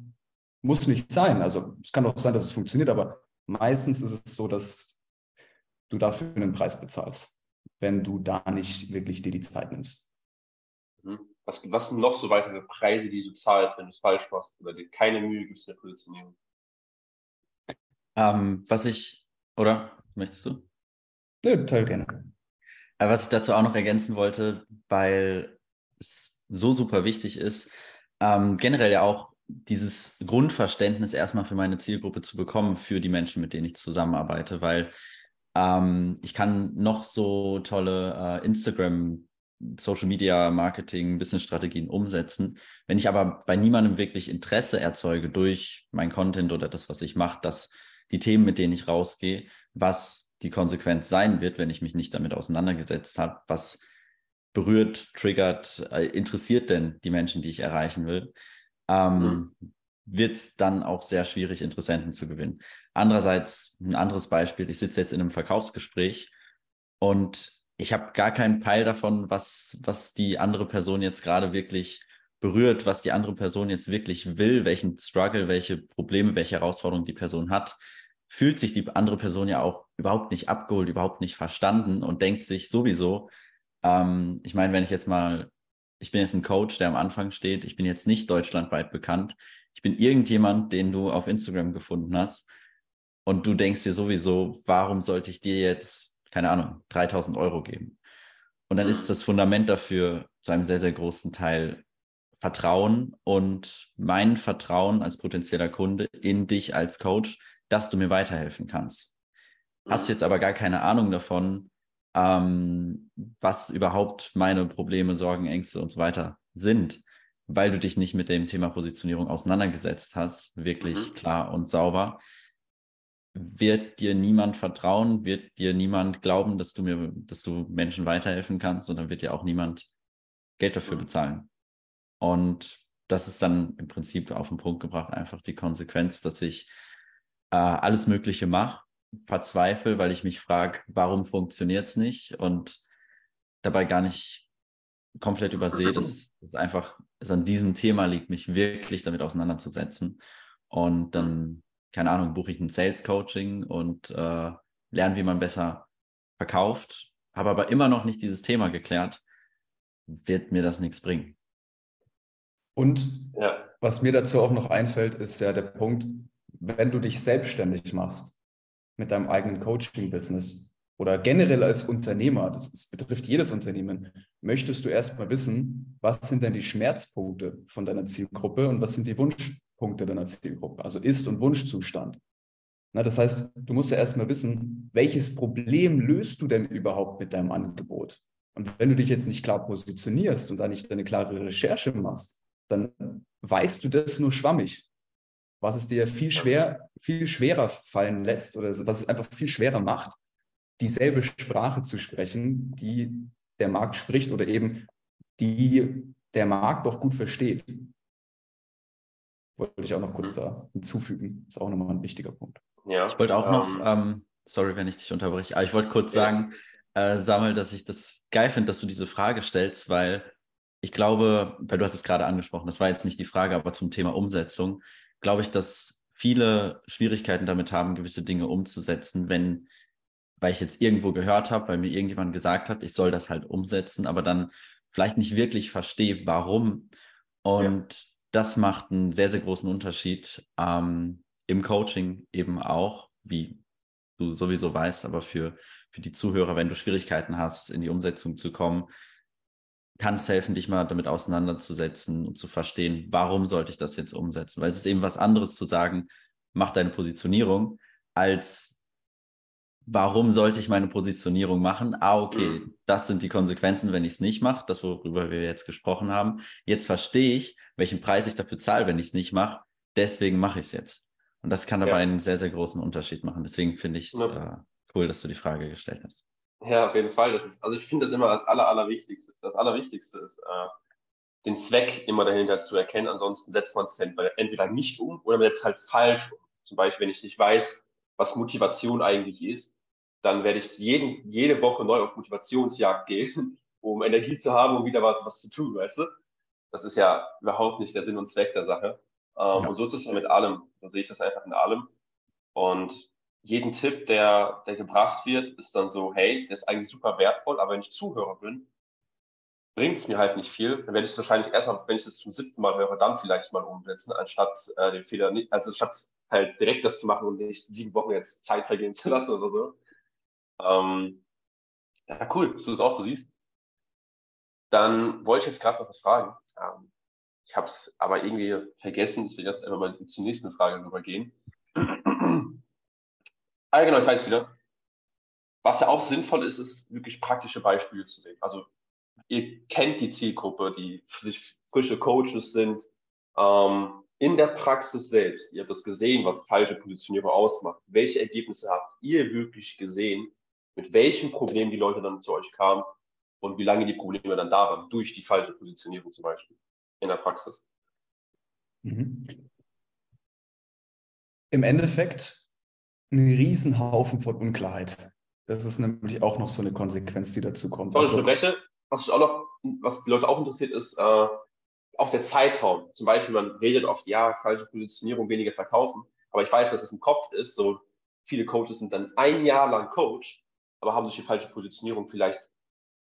muss nicht sein. Also es kann auch sein, dass es funktioniert, aber meistens ist es so, dass du dafür einen Preis bezahlst, wenn du da nicht wirklich dir die Zeit nimmst. Mhm. Was, was sind noch so weitere Preise, die du zahlst, wenn du es falsch machst oder dir keine Mühe gibst in der Positionierung? Ähm, was ich, oder möchtest du? Nö, total gerne. Äh, was ich dazu auch noch ergänzen wollte, weil es so super wichtig ist, ähm, generell ja auch dieses Grundverständnis erstmal für meine Zielgruppe zu bekommen, für die Menschen, mit denen ich zusammenarbeite, weil ähm, ich kann noch so tolle äh, Instagram, Social Media, Marketing, Business-Strategien umsetzen. Wenn ich aber bei niemandem wirklich Interesse erzeuge durch mein Content oder das, was ich mache, dass die Themen, mit denen ich rausgehe, was die Konsequenz sein wird, wenn ich mich nicht damit auseinandergesetzt habe, was berührt, triggert, äh, interessiert denn die Menschen, die ich erreichen will, ähm, mhm. wird es dann auch sehr schwierig, Interessenten zu gewinnen. Andererseits, ein anderes Beispiel, ich sitze jetzt in einem Verkaufsgespräch und ich habe gar keinen Peil davon, was, was die andere Person jetzt gerade wirklich berührt, was die andere Person jetzt wirklich will, welchen Struggle, welche Probleme, welche Herausforderungen die Person hat, fühlt sich die andere Person ja auch überhaupt nicht abgeholt, überhaupt nicht verstanden und denkt sich sowieso, ähm, ich meine, wenn ich jetzt mal, ich bin jetzt ein Coach, der am Anfang steht, ich bin jetzt nicht deutschlandweit bekannt, ich bin irgendjemand, den du auf Instagram gefunden hast Und du denkst dir sowieso, warum sollte ich dir jetzt, keine Ahnung, 3000 Euro geben? Und dann ist mhm. das Fundament dafür zu einem sehr, sehr großen Teil Vertrauen und mein Vertrauen als potenzieller Kunde in dich als Coach, dass du mir weiterhelfen kannst. Hast du mhm. jetzt aber gar keine Ahnung davon, ähm, was überhaupt meine Probleme, Sorgen, Ängste und so weiter sind, weil du dich nicht mit dem Thema Positionierung auseinandergesetzt hast, wirklich mhm. klar und sauber, wird dir niemand vertrauen, wird dir niemand glauben, dass du mir, dass du Menschen weiterhelfen kannst und dann wird dir auch niemand Geld dafür mhm. bezahlen. Und das ist dann im Prinzip auf den Punkt gebracht, einfach die Konsequenz, dass ich äh, alles Mögliche mache, verzweifle, weil ich mich frage, warum funktioniert es nicht und dabei gar nicht komplett übersehe, dass es einfach es an diesem Thema liegt, mich wirklich damit auseinanderzusetzen. Und dann, keine Ahnung, buche ich ein Sales Coaching und äh, lerne, wie man besser verkauft, habe aber immer noch nicht dieses Thema geklärt, wird mir das nichts bringen. Und ja. was mir dazu auch noch einfällt, ist ja der Punkt, wenn du dich selbstständig machst mit deinem eigenen Coaching-Business oder generell als Unternehmer, das, das betrifft jedes Unternehmen, möchtest du erstmal wissen, was sind denn die Schmerzpunkte von deiner Zielgruppe und was sind die Wunschpunkte deiner Zielgruppe, also Ist- und Wunschzustand. Na, das heißt, du musst ja erstmal wissen, welches Problem löst du denn überhaupt mit deinem Angebot? Und wenn du dich jetzt nicht klar positionierst und da nicht eine klare Recherche machst, dann weißt du das nur schwammig was es dir viel schwer, viel schwerer fallen lässt oder was es einfach viel schwerer macht, dieselbe Sprache zu sprechen, die der Markt spricht oder eben die der Markt doch gut versteht. Wollte ich auch noch kurz da hinzufügen. Ist auch nochmal ein wichtiger Punkt. Ja, ich wollte auch ähm, noch, ähm, sorry, wenn ich dich unterbreche, aber ich wollte kurz ja. sagen, äh, Samuel, dass ich das geil finde, dass du diese Frage stellst, weil ich glaube, weil du hast es gerade angesprochen, das war jetzt nicht die Frage, aber zum Thema Umsetzung glaube ich, dass viele Schwierigkeiten damit haben, gewisse Dinge umzusetzen, wenn, weil ich jetzt irgendwo gehört habe, weil mir irgendjemand gesagt hat, ich soll das halt umsetzen, aber dann vielleicht nicht wirklich verstehe, warum. Und ja. das macht einen sehr, sehr großen Unterschied ähm, im Coaching eben auch, wie du sowieso weißt, aber für, für die Zuhörer, wenn du Schwierigkeiten hast, in die Umsetzung zu kommen, kann es helfen, dich mal damit auseinanderzusetzen und zu verstehen, warum sollte ich das jetzt umsetzen? Weil es ist eben was anderes zu sagen, mach deine Positionierung, als warum sollte ich meine Positionierung machen? Ah, okay, mhm. das sind die Konsequenzen, wenn ich es nicht mache, das, worüber wir jetzt gesprochen haben. Jetzt verstehe ich, welchen Preis ich dafür zahle, wenn ich es nicht mache. Deswegen mache ich es jetzt. Und das kann dabei ja. einen sehr, sehr großen Unterschied machen. Deswegen finde ich es ja. äh, cool, dass du die Frage gestellt hast. Ja, auf jeden Fall. Das ist, also ich finde das immer das Aller, Allerwichtigste. Das Allerwichtigste ist, äh, den Zweck immer dahinter zu erkennen. Ansonsten setzt man es entweder nicht um oder man setzt halt falsch um. Zum Beispiel, wenn ich nicht weiß, was Motivation eigentlich ist, dann werde ich jeden, jede Woche neu auf Motivationsjagd gehen, [laughs] um Energie zu haben, um wieder was, was zu tun, weißt du? Das ist ja überhaupt nicht der Sinn und Zweck der Sache. Ähm, ja. Und so ist es ja mit allem. Da sehe ich das einfach in allem. Und jeden Tipp, der, der gebracht wird, ist dann so, hey, der ist eigentlich super wertvoll, aber wenn ich Zuhörer bin, bringt es mir halt nicht viel. Dann werde ich es wahrscheinlich erstmal, wenn ich das zum siebten Mal höre, dann vielleicht mal umsetzen, anstatt äh, den Fehler nicht, also statt halt direkt das zu machen und nicht sieben Wochen jetzt Zeit vergehen zu lassen oder so. Ähm, ja, cool, dass du das auch so siehst. Dann wollte ich jetzt gerade noch was fragen. Ähm, ich habe es aber irgendwie vergessen, deswegen lass einfach mal zur nächsten Frage rübergehen. Ah, genau, ich weiß wieder. Was ja auch sinnvoll ist, ist wirklich praktische Beispiele zu sehen. Also ihr kennt die Zielgruppe, die frische Coaches sind. Ähm, in der Praxis selbst, ihr habt das gesehen, was falsche Positionierung ausmacht. Welche Ergebnisse habt ihr wirklich gesehen? Mit welchen Problemen die Leute dann zu euch kamen und wie lange die Probleme dann da waren, durch die falsche Positionierung zum Beispiel in der Praxis? Mhm. Im Endeffekt einen Riesenhaufen von Unklarheit. Das ist nämlich auch noch so eine Konsequenz, die dazu kommt. Also, unterbreche. Was, auch noch, was die Leute auch interessiert, ist äh, auch der Zeitraum. Zum Beispiel, man redet oft, ja, falsche Positionierung, weniger verkaufen. Aber ich weiß, dass es im Kopf ist. So viele Coaches sind dann ein Jahr lang Coach, aber haben durch die falsche Positionierung vielleicht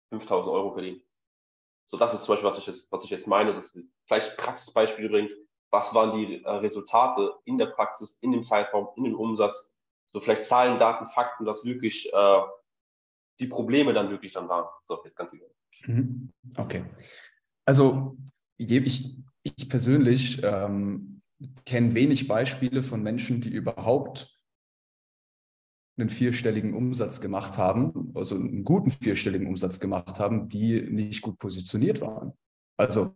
5000 Euro verdient. So, das ist zum Beispiel, was ich jetzt, was ich jetzt meine, dass vielleicht Praxisbeispiele bringt. Was waren die äh, Resultate in der Praxis, in dem Zeitraum, in dem Umsatz so vielleicht Zahlen, Daten, Fakten, dass wirklich äh, die Probleme dann wirklich dann waren. So, jetzt ganz egal. Mhm. Okay. Also ich, ich persönlich ähm, kenne wenig Beispiele von Menschen, die überhaupt einen vierstelligen Umsatz gemacht haben, also einen guten vierstelligen Umsatz gemacht haben, die nicht gut positioniert waren. Also,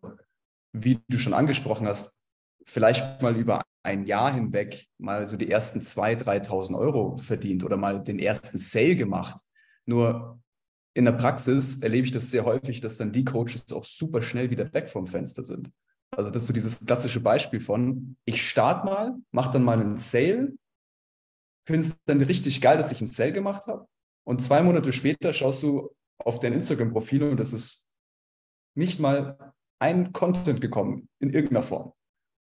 wie du schon angesprochen hast, vielleicht mal über ein Jahr hinweg mal so die ersten 2.000, 3.000 Euro verdient oder mal den ersten Sale gemacht. Nur in der Praxis erlebe ich das sehr häufig, dass dann die Coaches auch super schnell wieder weg vom Fenster sind. Also das ist so dieses klassische Beispiel von, ich starte mal, mache dann mal einen Sale, finde es dann richtig geil, dass ich einen Sale gemacht habe. Und zwei Monate später schaust du auf dein Instagram-Profil und es ist nicht mal ein Content gekommen in irgendeiner Form.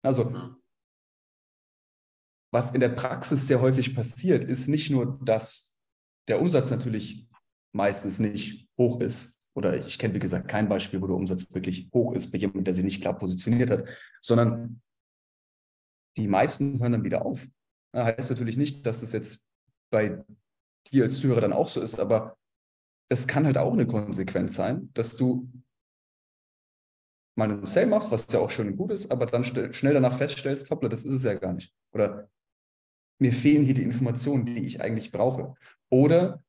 Also, mhm. Was in der Praxis sehr häufig passiert, ist nicht nur, dass der Umsatz natürlich meistens nicht hoch ist. Oder ich kenne, wie gesagt, kein Beispiel, wo der Umsatz wirklich hoch ist bei jemandem, der sich nicht klar positioniert hat, sondern die meisten hören dann wieder auf. Das heißt natürlich nicht, dass das jetzt bei dir als Zuhörer dann auch so ist, aber das kann halt auch eine Konsequenz sein, dass du mal einen Sale machst, was ja auch schön und gut ist, aber dann schnell danach feststellst, hoppla, das ist es ja gar nicht. Oder mir fehlen hier die Informationen, die ich eigentlich brauche. Oder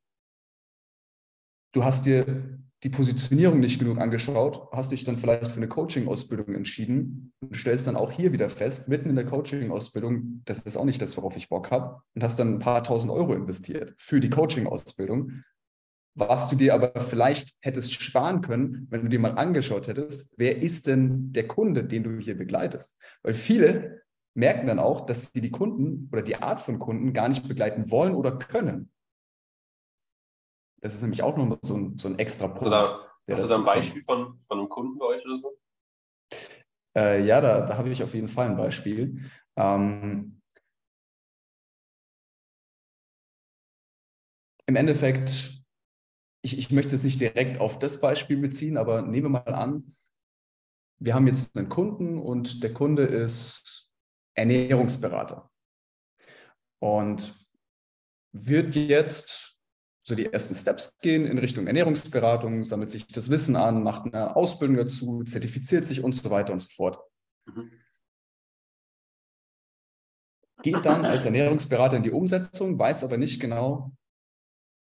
du hast dir die Positionierung nicht genug angeschaut, hast dich dann vielleicht für eine Coaching-Ausbildung entschieden und stellst dann auch hier wieder fest, mitten in der Coaching-Ausbildung, das ist auch nicht das, worauf ich Bock habe, und hast dann ein paar tausend Euro investiert für die Coaching-Ausbildung, was du dir aber vielleicht hättest sparen können, wenn du dir mal angeschaut hättest, wer ist denn der Kunde, den du hier begleitest? Weil viele merken dann auch, dass sie die Kunden oder die Art von Kunden gar nicht begleiten wollen oder können. Das ist nämlich auch noch so ein, so ein extra Punkt. Also da, hast du da ein Beispiel von, von einem Kunden bei euch oder so? Äh, ja, da, da habe ich auf jeden Fall ein Beispiel. Ähm, Im Endeffekt, ich, ich möchte es nicht direkt auf das Beispiel beziehen, aber nehmen wir mal an, wir haben jetzt einen Kunden und der Kunde ist Ernährungsberater und wird jetzt so die ersten Steps gehen in Richtung Ernährungsberatung, sammelt sich das Wissen an, macht eine Ausbildung dazu, zertifiziert sich und so weiter und so fort. Mhm. Geht dann als Ernährungsberater in die Umsetzung, weiß aber nicht genau,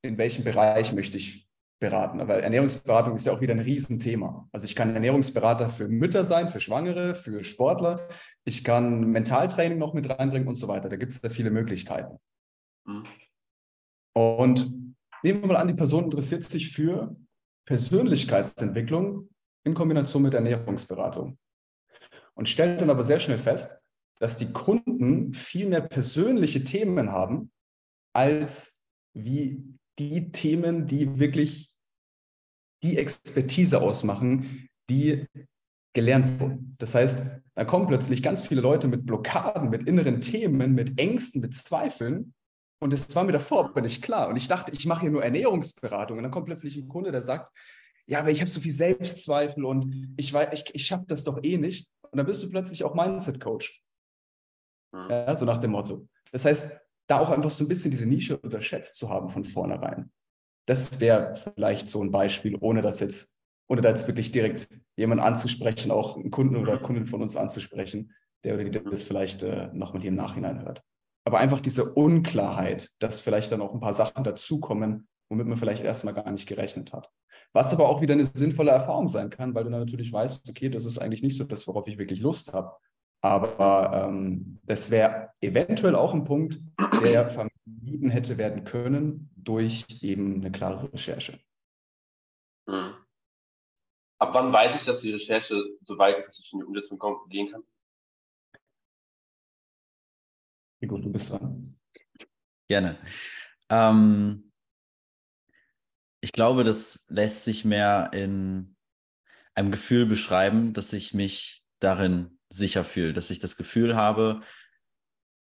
in welchem Bereich möchte ich beraten. Weil Ernährungsberatung ist ja auch wieder ein Riesenthema. Also ich kann Ernährungsberater für Mütter sein, für Schwangere, für Sportler. Ich kann Mentaltraining noch mit reinbringen und so weiter. Da gibt es da viele Möglichkeiten. Mhm. Und Nehmen wir mal an, die Person interessiert sich für Persönlichkeitsentwicklung in Kombination mit Ernährungsberatung und stellt dann aber sehr schnell fest, dass die Kunden viel mehr persönliche Themen haben als wie die Themen, die wirklich die Expertise ausmachen, die gelernt wurden. Das heißt, da kommen plötzlich ganz viele Leute mit Blockaden, mit inneren Themen, mit Ängsten, mit Zweifeln und das war mir davor aber nicht klar. Und ich dachte, ich mache hier nur Ernährungsberatung. Und dann kommt plötzlich ein Kunde, der sagt, ja, aber ich habe so viel Selbstzweifel und ich, ich, ich schaffe das doch eh nicht. Und dann bist du plötzlich auch Mindset-Coach. Mhm. Ja, so nach dem Motto. Das heißt, da auch einfach so ein bisschen diese Nische unterschätzt zu haben von vornherein. Das wäre vielleicht so ein Beispiel, ohne das jetzt, ohne da jetzt wirklich direkt jemanden anzusprechen, auch einen Kunden oder Kunden von uns anzusprechen, der oder die das vielleicht äh, nochmal hier im Nachhinein hört. Aber einfach diese Unklarheit, dass vielleicht dann auch ein paar Sachen dazukommen, womit man vielleicht erstmal gar nicht gerechnet hat. Was aber auch wieder eine sinnvolle Erfahrung sein kann, weil du dann natürlich weißt, okay, das ist eigentlich nicht so das, worauf ich wirklich Lust habe. Aber ähm, das wäre eventuell auch ein Punkt, der vermieden hätte werden können durch eben eine klare Recherche. Hm. Ab wann weiß ich, dass die Recherche so weit ist, dass ich in die Umsetzung gehen kann? Nico, du bist dran. Gerne. Ähm, ich glaube, das lässt sich mehr in einem Gefühl beschreiben, dass ich mich darin sicher fühle, dass ich das Gefühl habe,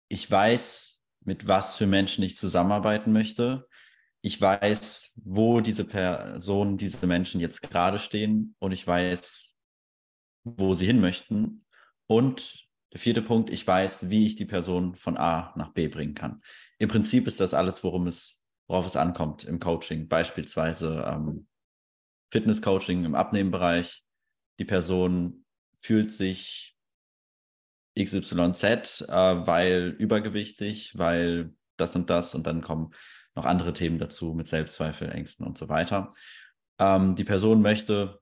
ich weiß, mit was für Menschen ich zusammenarbeiten möchte. Ich weiß, wo diese Personen, diese Menschen jetzt gerade stehen und ich weiß, wo sie hin möchten. Und Der vierte Punkt, ich weiß, wie ich die Person von A nach B bringen kann. Im Prinzip ist das alles, worum es, worauf es ankommt im Coaching. Beispielsweise ähm, Fitness-Coaching im Abnehmenbereich. Die Person fühlt sich XYZ, äh, weil übergewichtig, weil das und das und dann kommen noch andere Themen dazu mit Selbstzweifel, Ängsten und so weiter. Ähm, die Person möchte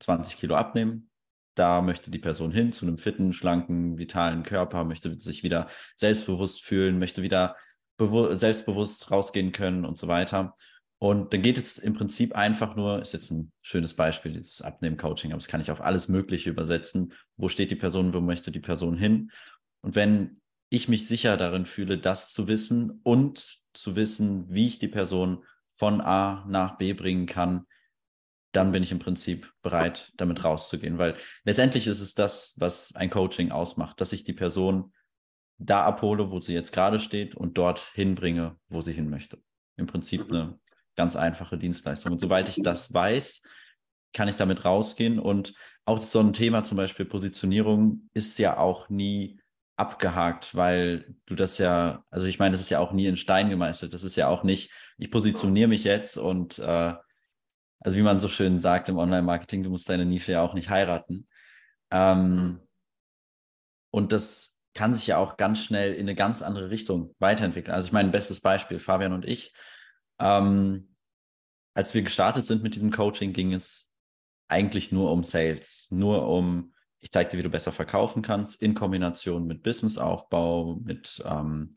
20 Kilo abnehmen. Da möchte die Person hin zu einem fitten, schlanken, vitalen Körper, möchte sich wieder selbstbewusst fühlen, möchte wieder selbstbewusst rausgehen können und so weiter. Und dann geht es im Prinzip einfach nur, ist jetzt ein schönes Beispiel, dieses Abnehmen-Coaching, aber das kann ich auf alles Mögliche übersetzen. Wo steht die Person, wo möchte die Person hin? Und wenn ich mich sicher darin fühle, das zu wissen und zu wissen, wie ich die Person von A nach B bringen kann, dann bin ich im Prinzip bereit, damit rauszugehen. Weil letztendlich ist es das, was ein Coaching ausmacht, dass ich die Person da abhole, wo sie jetzt gerade steht und dort hinbringe, wo sie hin möchte. Im Prinzip mhm. eine ganz einfache Dienstleistung. Und sobald ich das weiß, kann ich damit rausgehen. Und auch so ein Thema, zum Beispiel Positionierung, ist ja auch nie abgehakt, weil du das ja, also ich meine, das ist ja auch nie in Stein gemeißelt. Das ist ja auch nicht, ich positioniere mich jetzt und äh, also wie man so schön sagt im Online-Marketing, du musst deine Nische ja auch nicht heiraten. Ähm, und das kann sich ja auch ganz schnell in eine ganz andere Richtung weiterentwickeln. Also ich meine, bestes Beispiel, Fabian und ich, ähm, als wir gestartet sind mit diesem Coaching, ging es eigentlich nur um Sales, nur um, ich zeige dir, wie du besser verkaufen kannst, in Kombination mit Businessaufbau, mit ähm,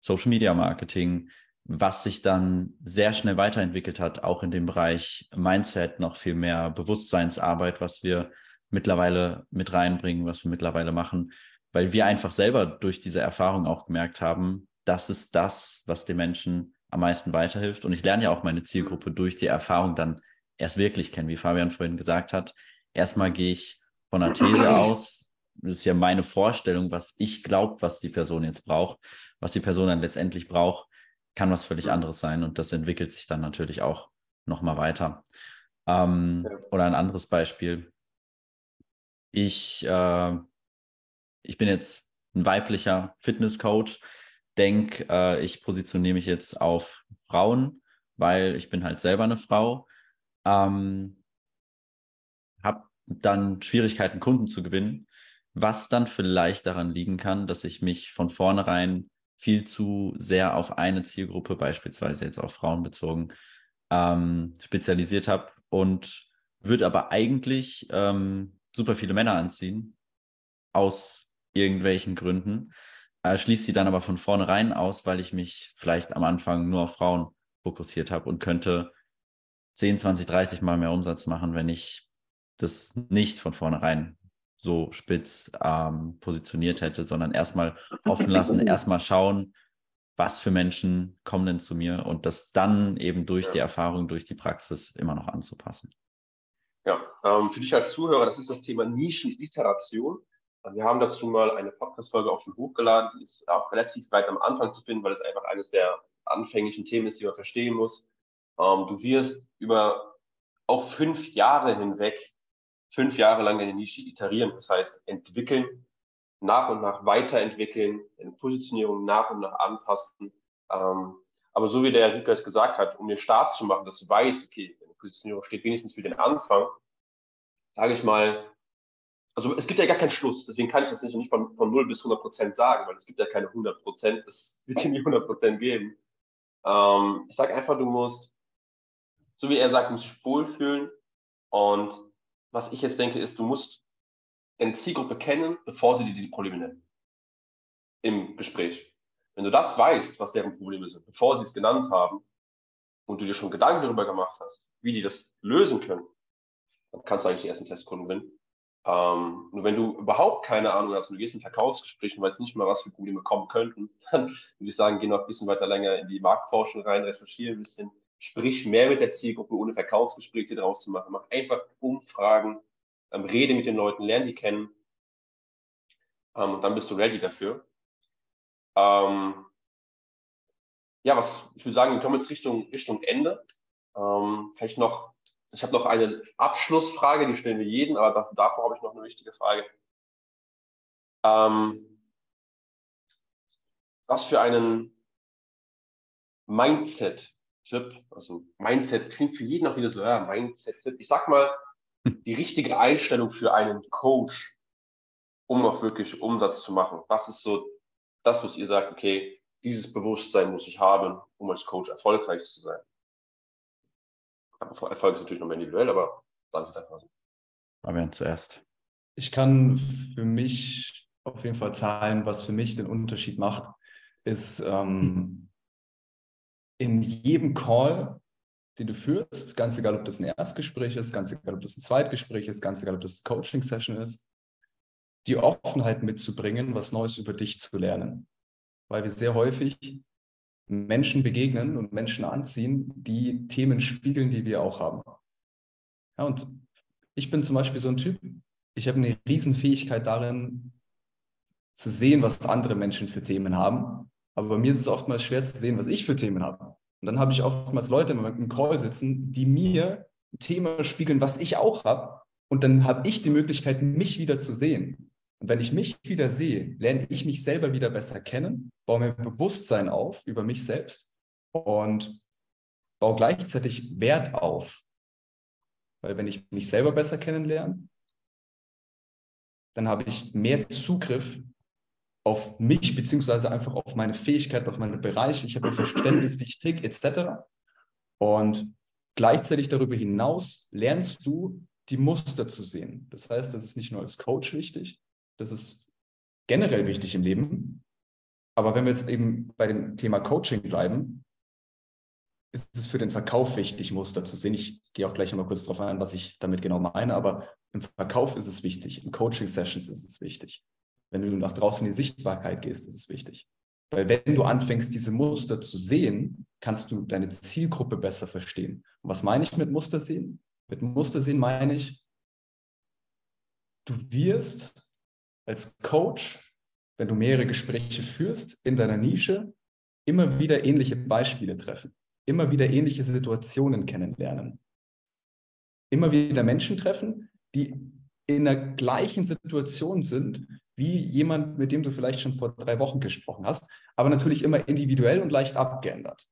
Social Media Marketing, was sich dann sehr schnell weiterentwickelt hat, auch in dem Bereich Mindset, noch viel mehr Bewusstseinsarbeit, was wir mittlerweile mit reinbringen, was wir mittlerweile machen, weil wir einfach selber durch diese Erfahrung auch gemerkt haben, das ist das, was den Menschen am meisten weiterhilft. Und ich lerne ja auch meine Zielgruppe durch die Erfahrung dann erst wirklich kennen, wie Fabian vorhin gesagt hat. Erstmal gehe ich von einer These [clears throat] aus, das ist ja meine Vorstellung, was ich glaube, was die Person jetzt braucht, was die Person dann letztendlich braucht, kann was völlig anderes sein. Und das entwickelt sich dann natürlich auch nochmal weiter. Ähm, ja. Oder ein anderes Beispiel. Ich, äh, ich bin jetzt ein weiblicher Fitnesscoach denke, äh, ich positioniere mich jetzt auf Frauen, weil ich bin halt selber eine Frau. Ähm, habe dann Schwierigkeiten, Kunden zu gewinnen, was dann vielleicht daran liegen kann, dass ich mich von vornherein viel zu sehr auf eine Zielgruppe, beispielsweise jetzt auf Frauen bezogen, ähm, spezialisiert habe und würde aber eigentlich ähm, super viele Männer anziehen, aus irgendwelchen Gründen äh, schließt sie dann aber von vornherein aus, weil ich mich vielleicht am Anfang nur auf Frauen fokussiert habe und könnte 10, 20, 30 Mal mehr Umsatz machen, wenn ich das nicht von vornherein so spitz ähm, positioniert hätte, sondern erstmal offen lassen, [laughs] erstmal schauen, was für Menschen kommen denn zu mir und das dann eben durch ja. die Erfahrung, durch die Praxis immer noch anzupassen. Ja, ähm, für dich als Zuhörer, das ist das Thema Nischeniteration. Wir haben dazu mal eine Podcast-Folge auch schon hochgeladen, die ist auch relativ weit am Anfang zu finden, weil es einfach eines der anfänglichen Themen ist, die man verstehen muss. Ähm, du wirst über auch fünf Jahre hinweg, fünf Jahre lang deine Nische iterieren, das heißt entwickeln, nach und nach weiterentwickeln, deine Positionierung nach und nach anpassen. Ähm, aber so wie der Herr es gesagt hat, um den Start zu machen, dass du weißt, okay, deine Positionierung steht wenigstens für den Anfang, sage ich mal, also es gibt ja gar keinen Schluss, deswegen kann ich das nicht, von, von 0 bis 100 Prozent sagen, weil es gibt ja keine 100 Prozent, es wird dir nie 100 Prozent geben. Ähm, ich sage einfach, du musst, so wie er sagt, du musst wohlfühlen und was ich jetzt denke, ist, du musst deine Zielgruppe kennen, bevor sie dir die Probleme nennen. Im Gespräch. Wenn du das weißt, was deren Probleme sind, bevor sie es genannt haben und du dir schon Gedanken darüber gemacht hast, wie die das lösen können, dann kannst du eigentlich die ersten Testkunden gewinnen. Ähm, nur wenn du überhaupt keine Ahnung hast und du gehst in Verkaufsgespräch und weißt nicht mal, was für Probleme kommen könnten, [laughs] dann würde ich sagen, geh noch ein bisschen weiter länger in die Marktforschung rein, recherchiere ein bisschen, sprich mehr mit der Zielgruppe, ohne Verkaufsgespräche draus zu machen. Mach einfach Umfragen, ähm, rede mit den Leuten, lerne die kennen ähm, und dann bist du ready dafür. Ähm, ja, was ich würde sagen, wir kommen jetzt Richtung, Richtung Ende. Ähm, vielleicht noch ich habe noch eine Abschlussfrage, die stellen wir jeden, aber davor habe ich noch eine wichtige Frage. Ähm, was für einen Mindset-Tipp, also Mindset klingt für jeden auch wieder so, ja, Mindset-Tipp. Ich sag mal, [laughs] die richtige Einstellung für einen Coach, um auch wirklich Umsatz zu machen. Was ist so das, was ihr sagt, okay, dieses Bewusstsein muss ich haben, um als Coach erfolgreich zu sein? Erfolg ist natürlich noch individuell, aber sage ich einfach so. Fabian zuerst. Ich kann für mich auf jeden Fall teilen, was für mich den Unterschied macht, ist ähm, in jedem Call, den du führst, ganz egal, ob das ein Erstgespräch ist, ganz egal, ob das ein Zweitgespräch ist, ganz egal, ob das eine Coaching-Session ist, die Offenheit mitzubringen, was Neues über dich zu lernen. Weil wir sehr häufig Menschen begegnen und Menschen anziehen, die Themen spiegeln, die wir auch haben. Ja, und ich bin zum Beispiel so ein Typ, ich habe eine Riesenfähigkeit darin, zu sehen, was andere Menschen für Themen haben. Aber bei mir ist es oftmals schwer zu sehen, was ich für Themen habe. Und dann habe ich oftmals Leute im Call sitzen, die mir ein Thema spiegeln, was ich auch habe. Und dann habe ich die Möglichkeit, mich wieder zu sehen. Und wenn ich mich wieder sehe, lerne ich mich selber wieder besser kennen, baue mir Bewusstsein auf über mich selbst und baue gleichzeitig Wert auf. Weil wenn ich mich selber besser kennenlerne, dann habe ich mehr Zugriff auf mich, beziehungsweise einfach auf meine Fähigkeiten, auf meine Bereiche. Ich habe ein Verständnis, wie ich tick, etc. Und gleichzeitig darüber hinaus lernst du, die Muster zu sehen. Das heißt, das ist nicht nur als Coach wichtig, das ist generell wichtig im Leben. Aber wenn wir jetzt eben bei dem Thema Coaching bleiben, ist es für den Verkauf wichtig, Muster zu sehen. Ich gehe auch gleich nochmal kurz darauf ein, was ich damit genau meine, aber im Verkauf ist es wichtig, in Coaching-Sessions ist es wichtig. Wenn du nach draußen in die Sichtbarkeit gehst, ist es wichtig. Weil wenn du anfängst, diese Muster zu sehen, kannst du deine Zielgruppe besser verstehen. Und was meine ich mit Muster sehen? Mit Muster sehen meine ich, du wirst als Coach, wenn du mehrere Gespräche führst in deiner Nische, immer wieder ähnliche Beispiele treffen, immer wieder ähnliche Situationen kennenlernen, immer wieder Menschen treffen, die in der gleichen Situation sind wie jemand, mit dem du vielleicht schon vor drei Wochen gesprochen hast, aber natürlich immer individuell und leicht abgeändert.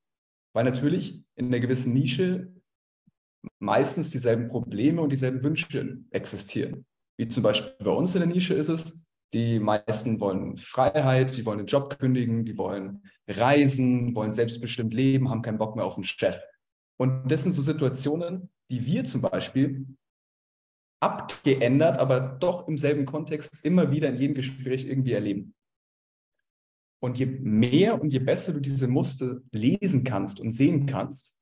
Weil natürlich in einer gewissen Nische meistens dieselben Probleme und dieselben Wünsche existieren. Wie zum Beispiel bei uns in der Nische ist es, die meisten wollen Freiheit, die wollen den Job kündigen, die wollen reisen, wollen selbstbestimmt leben, haben keinen Bock mehr auf einen Chef. Und das sind so Situationen, die wir zum Beispiel abgeändert, aber doch im selben Kontext immer wieder in jedem Gespräch irgendwie erleben. Und je mehr und je besser du diese Muster lesen kannst und sehen kannst,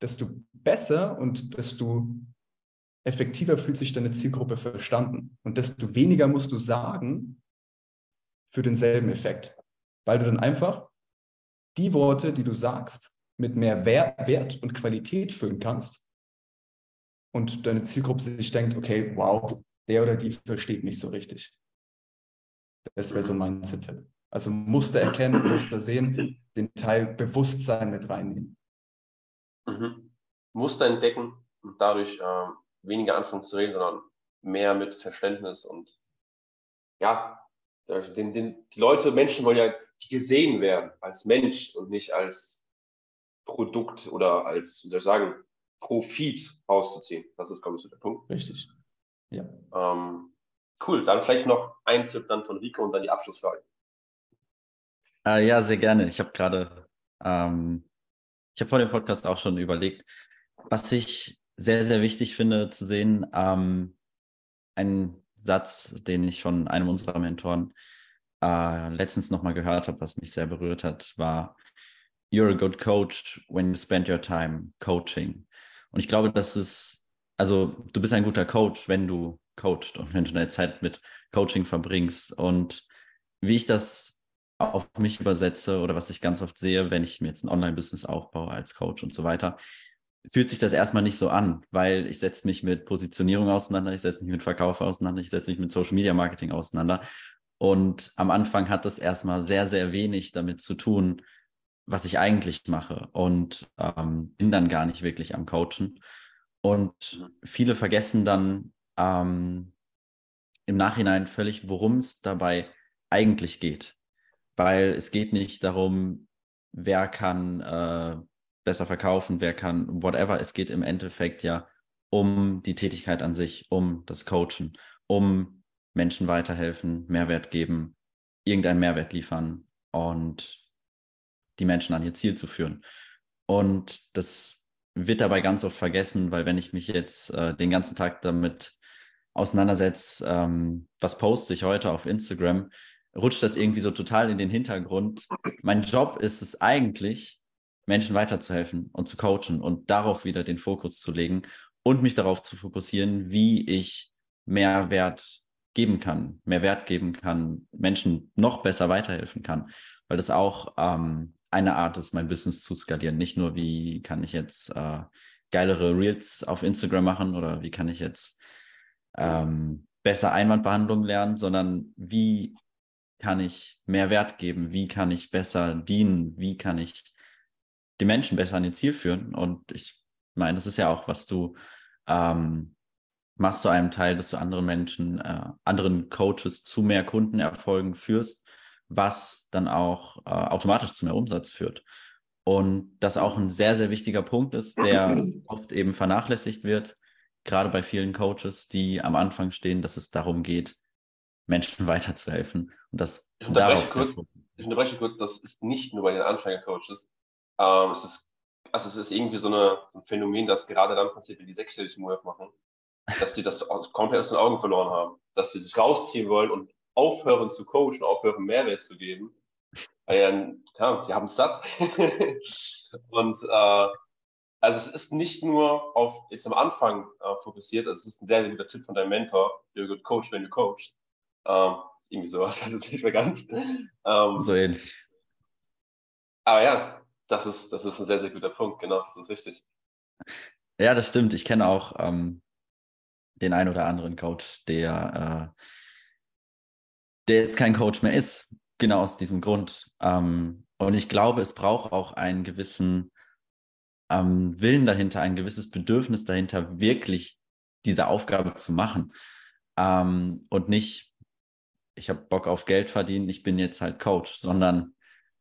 desto besser und desto effektiver fühlt sich deine Zielgruppe verstanden. Und desto weniger musst du sagen für denselben Effekt. Weil du dann einfach die Worte, die du sagst, mit mehr Wert, und Qualität füllen kannst und deine Zielgruppe sich denkt, okay, wow, der oder die versteht mich so richtig. Das wäre so mein Mindset-Tipp. Also Muster erkennen, Muster sehen, den Teil Bewusstsein mit reinnehmen. Mhm. Muster entdecken und dadurch äh, weniger anfangen zu reden, sondern mehr mit Verständnis und ja, den, den, die Leute, Menschen wollen ja gesehen werden als Mensch und nicht als Produkt oder als, wie soll ich sagen, Profit rauszuziehen. Das ist, glaube ich, so der Punkt. Richtig. Ja. Ähm, cool. Dann vielleicht noch ein Tipp dann von Rico und dann die Abschlussfrage. Äh, ja, sehr gerne. Ich habe gerade, ähm, ich habe vor dem Podcast auch schon überlegt, was ich sehr, sehr wichtig finde zu sehen. Ähm, ein Satz, den ich von einem unserer Mentoren äh, letztens nochmal gehört habe, was mich sehr berührt hat, war, You're a good coach when you spend your time coaching. Und ich glaube, dass es, also du bist ein guter Coach, wenn du coachst und wenn du deine Zeit mit Coaching verbringst. Und wie ich das auf mich übersetze oder was ich ganz oft sehe, wenn ich mir jetzt ein Online-Business aufbaue als Coach und so weiter, fühlt sich das erstmal nicht so an, weil ich setze mich mit Positionierung auseinander, ich setze mich mit Verkauf auseinander, ich setze mich mit Social Media Marketing auseinander. Und am Anfang hat das erstmal sehr, sehr wenig damit zu tun, was ich eigentlich mache und ähm, bin dann gar nicht wirklich am Coachen. Und viele vergessen dann, ähm, im Nachhinein völlig, worum es dabei eigentlich geht. Weil es geht nicht darum, wer kann äh, besser verkaufen, wer kann whatever. Es geht im Endeffekt ja um die Tätigkeit an sich, um das Coachen, um Menschen weiterhelfen, Mehrwert geben, irgendeinen Mehrwert liefern und die Menschen an ihr Ziel zu führen. Und das wird dabei ganz oft vergessen, weil wenn ich mich jetzt äh, den ganzen Tag damit auseinandersetze, ähm, was poste ich heute auf Instagram, rutscht das irgendwie so total in den Hintergrund. Mein Job ist es eigentlich, Menschen weiterzuhelfen und zu coachen und darauf wieder den Fokus zu legen und mich darauf zu fokussieren, wie ich mehr Wert geben kann, mehr Wert geben kann, Menschen noch besser weiterhelfen kann, weil das auch ähm, eine Art ist, mein Business zu skalieren. Nicht nur, wie kann ich jetzt äh, geilere Reels auf Instagram machen oder wie kann ich jetzt ähm, besser Einwandbehandlung lernen, sondern wie kann ich mehr Wert geben, wie kann ich besser dienen, wie kann ich die Menschen besser an ihr Ziel führen. Und ich meine, das ist ja auch, was du ähm, machst zu einem Teil, dass du anderen Menschen, äh, anderen Coaches zu mehr Kundenerfolgen führst was dann auch äh, automatisch zu mehr Umsatz führt. Und das auch ein sehr, sehr wichtiger Punkt ist, der [clears throat] oft eben vernachlässigt wird, gerade bei vielen Coaches, die am Anfang stehen, dass es darum geht, Menschen [laughs] weiterzuhelfen. Und das ich unterbreche, kurz, ich unterbreche kurz, das ist nicht nur bei den Anfänger-Coaches. Ähm, es, ist, also es ist irgendwie so, eine, so, ein Phänomen, das gerade dann passiert, wenn die sechsstellig Move machen, dass die das komplett aus den Augen verloren haben, dass sie sich rausziehen wollen und aufhören zu coachen, aufhören Mehrwert zu geben. Weil ja, die haben es satt. [laughs] und äh, also es ist nicht nur auf jetzt am Anfang äh, fokussiert, also es ist ein sehr, sehr guter Tipp von deinem Mentor, you're a good coach when you coach. Ähm, ist irgendwie sowas, [laughs] jetzt nicht mehr ganz. Ähm, so ähnlich. Aber ja, das ist, das ist ein sehr, sehr guter Punkt, genau, das ist richtig. Ja, das stimmt. Ich kenne auch ähm, den einen oder anderen Coach, der äh, der jetzt kein Coach mehr ist. Genau aus diesem Grund. Ähm, und ich glaube, es braucht auch einen gewissen ähm, Willen dahinter, ein gewisses Bedürfnis dahinter, wirklich diese Aufgabe zu machen. Ähm, und nicht, ich habe Bock auf Geld verdienen, ich bin jetzt halt Coach, sondern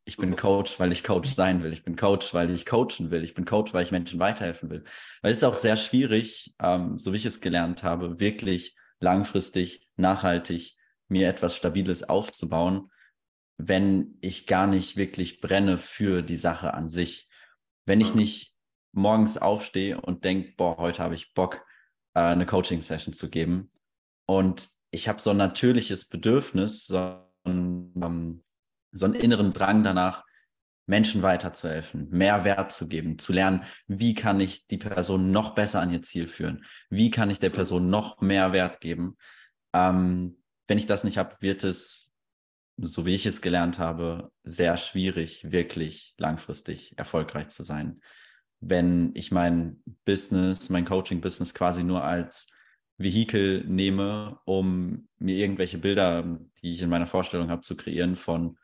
ich bin Coach, weil ich Coach sein will. Ich bin Coach, weil ich coachen will. Ich bin Coach, weil ich Menschen weiterhelfen will. Weil es ist auch sehr schwierig, ähm, so wie ich es gelernt habe, wirklich langfristig, nachhaltig mir etwas Stabiles aufzubauen, wenn ich gar nicht wirklich brenne für die Sache an sich. Wenn ich nicht morgens aufstehe und denke, boah, heute habe ich Bock, äh, eine Coaching-Session zu geben. Und ich habe so ein natürliches Bedürfnis, so einen, ähm, so einen inneren Drang danach, Menschen weiterzuhelfen, mehr Wert zu geben, zu lernen, wie kann ich die Person noch besser an ihr Ziel führen, wie kann ich der Person noch mehr Wert geben. Ähm, wenn ich das nicht habe, wird es, so wie ich es gelernt habe, sehr schwierig, wirklich langfristig erfolgreich zu sein. Wenn ich mein Business, mein Coaching-Business quasi nur als Vehikel nehme, um mir irgendwelche Bilder, die ich in meiner Vorstellung habe, zu kreieren von,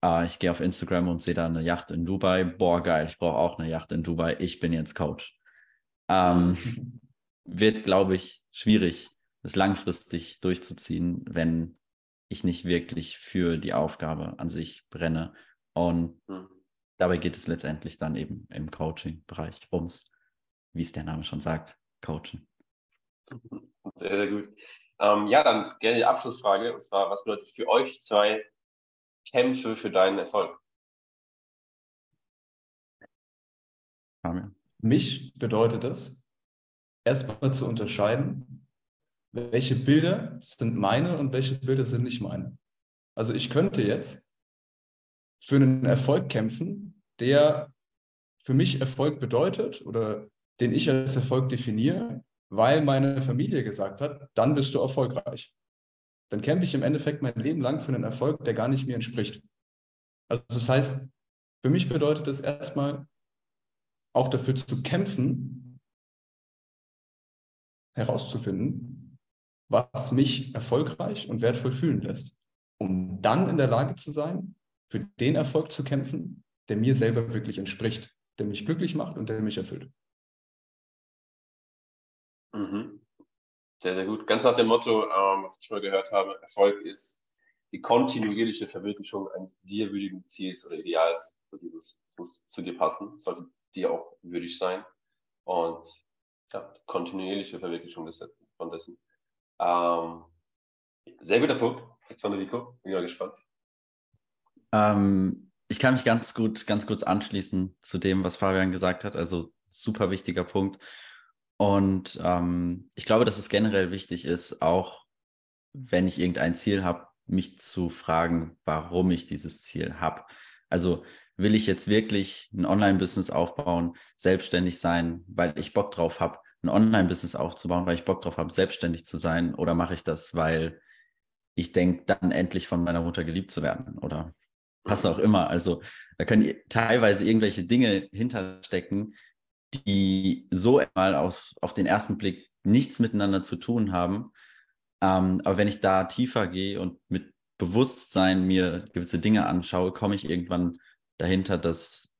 ah, ich gehe auf Instagram und sehe da eine Yacht in Dubai, boah, geil, ich brauche auch eine Yacht in Dubai, ich bin jetzt Coach. Ähm, [laughs] wird, glaube ich, schwierig, es langfristig durchzuziehen, wenn ich nicht wirklich für die Aufgabe an sich brenne. Und mhm. dabei geht es letztendlich dann eben im Coaching-Bereich ums, wie es der Name schon sagt, Coachen. [laughs] Sehr, sehr gut. Ähm, ja, dann gerne die Abschlussfrage, und zwar, was bedeutet für euch zwei Kämpfe für deinen Erfolg? Mich bedeutet es, erstmal zu unterscheiden, welche Bilder sind meine und welche Bilder sind nicht meine. Also ich könnte jetzt für einen Erfolg kämpfen, der für mich Erfolg bedeutet oder den ich als Erfolg definiere, weil meine Familie gesagt hat, dann bist du erfolgreich. Dann kämpfe ich im Endeffekt mein Leben lang für einen Erfolg, der gar nicht mir entspricht. Also das heißt, für mich bedeutet es erstmal auch dafür zu kämpfen, herauszufinden, was mich erfolgreich und wertvoll fühlen lässt, um dann in der Lage zu sein, für den Erfolg zu kämpfen, der mir selber wirklich entspricht, der mich glücklich macht und der mich erfüllt. Mhm. Sehr, sehr gut. Ganz nach dem Motto, ähm, was ich mal gehört habe, Erfolg ist die kontinuierliche Verwirklichung eines dir würdigen Ziels oder Ideals. So dieses, das muss zu dir passen, sollte dir auch würdig sein. Und ja, kontinuierliche Verwirklichung des, von dessen. Ähm, sehr guter Punkt. Alexander Nico, bin ja gespannt. Ähm, ich kann mich ganz gut, ganz kurz anschließen zu dem, was Fabian gesagt hat. Also super wichtiger Punkt. Und ähm, ich glaube, dass es generell wichtig ist, auch wenn ich irgendein Ziel habe, mich zu fragen, warum ich dieses Ziel habe. Also will ich jetzt wirklich ein Online-Business aufbauen, selbstständig sein, weil ich Bock drauf habe, ein Online-Business aufzubauen, weil ich Bock drauf habe, selbstständig zu sein? Oder mache ich das, weil ich denke, dann endlich von meiner Mutter geliebt zu werden? Oder was auch immer. Also da können teilweise irgendwelche Dinge hinterstecken, die so mal auf, auf den ersten Blick nichts miteinander zu tun haben. Ähm, aber wenn ich da tiefer gehe und mit Bewusstsein mir gewisse Dinge anschaue, komme ich irgendwann dahinter, dass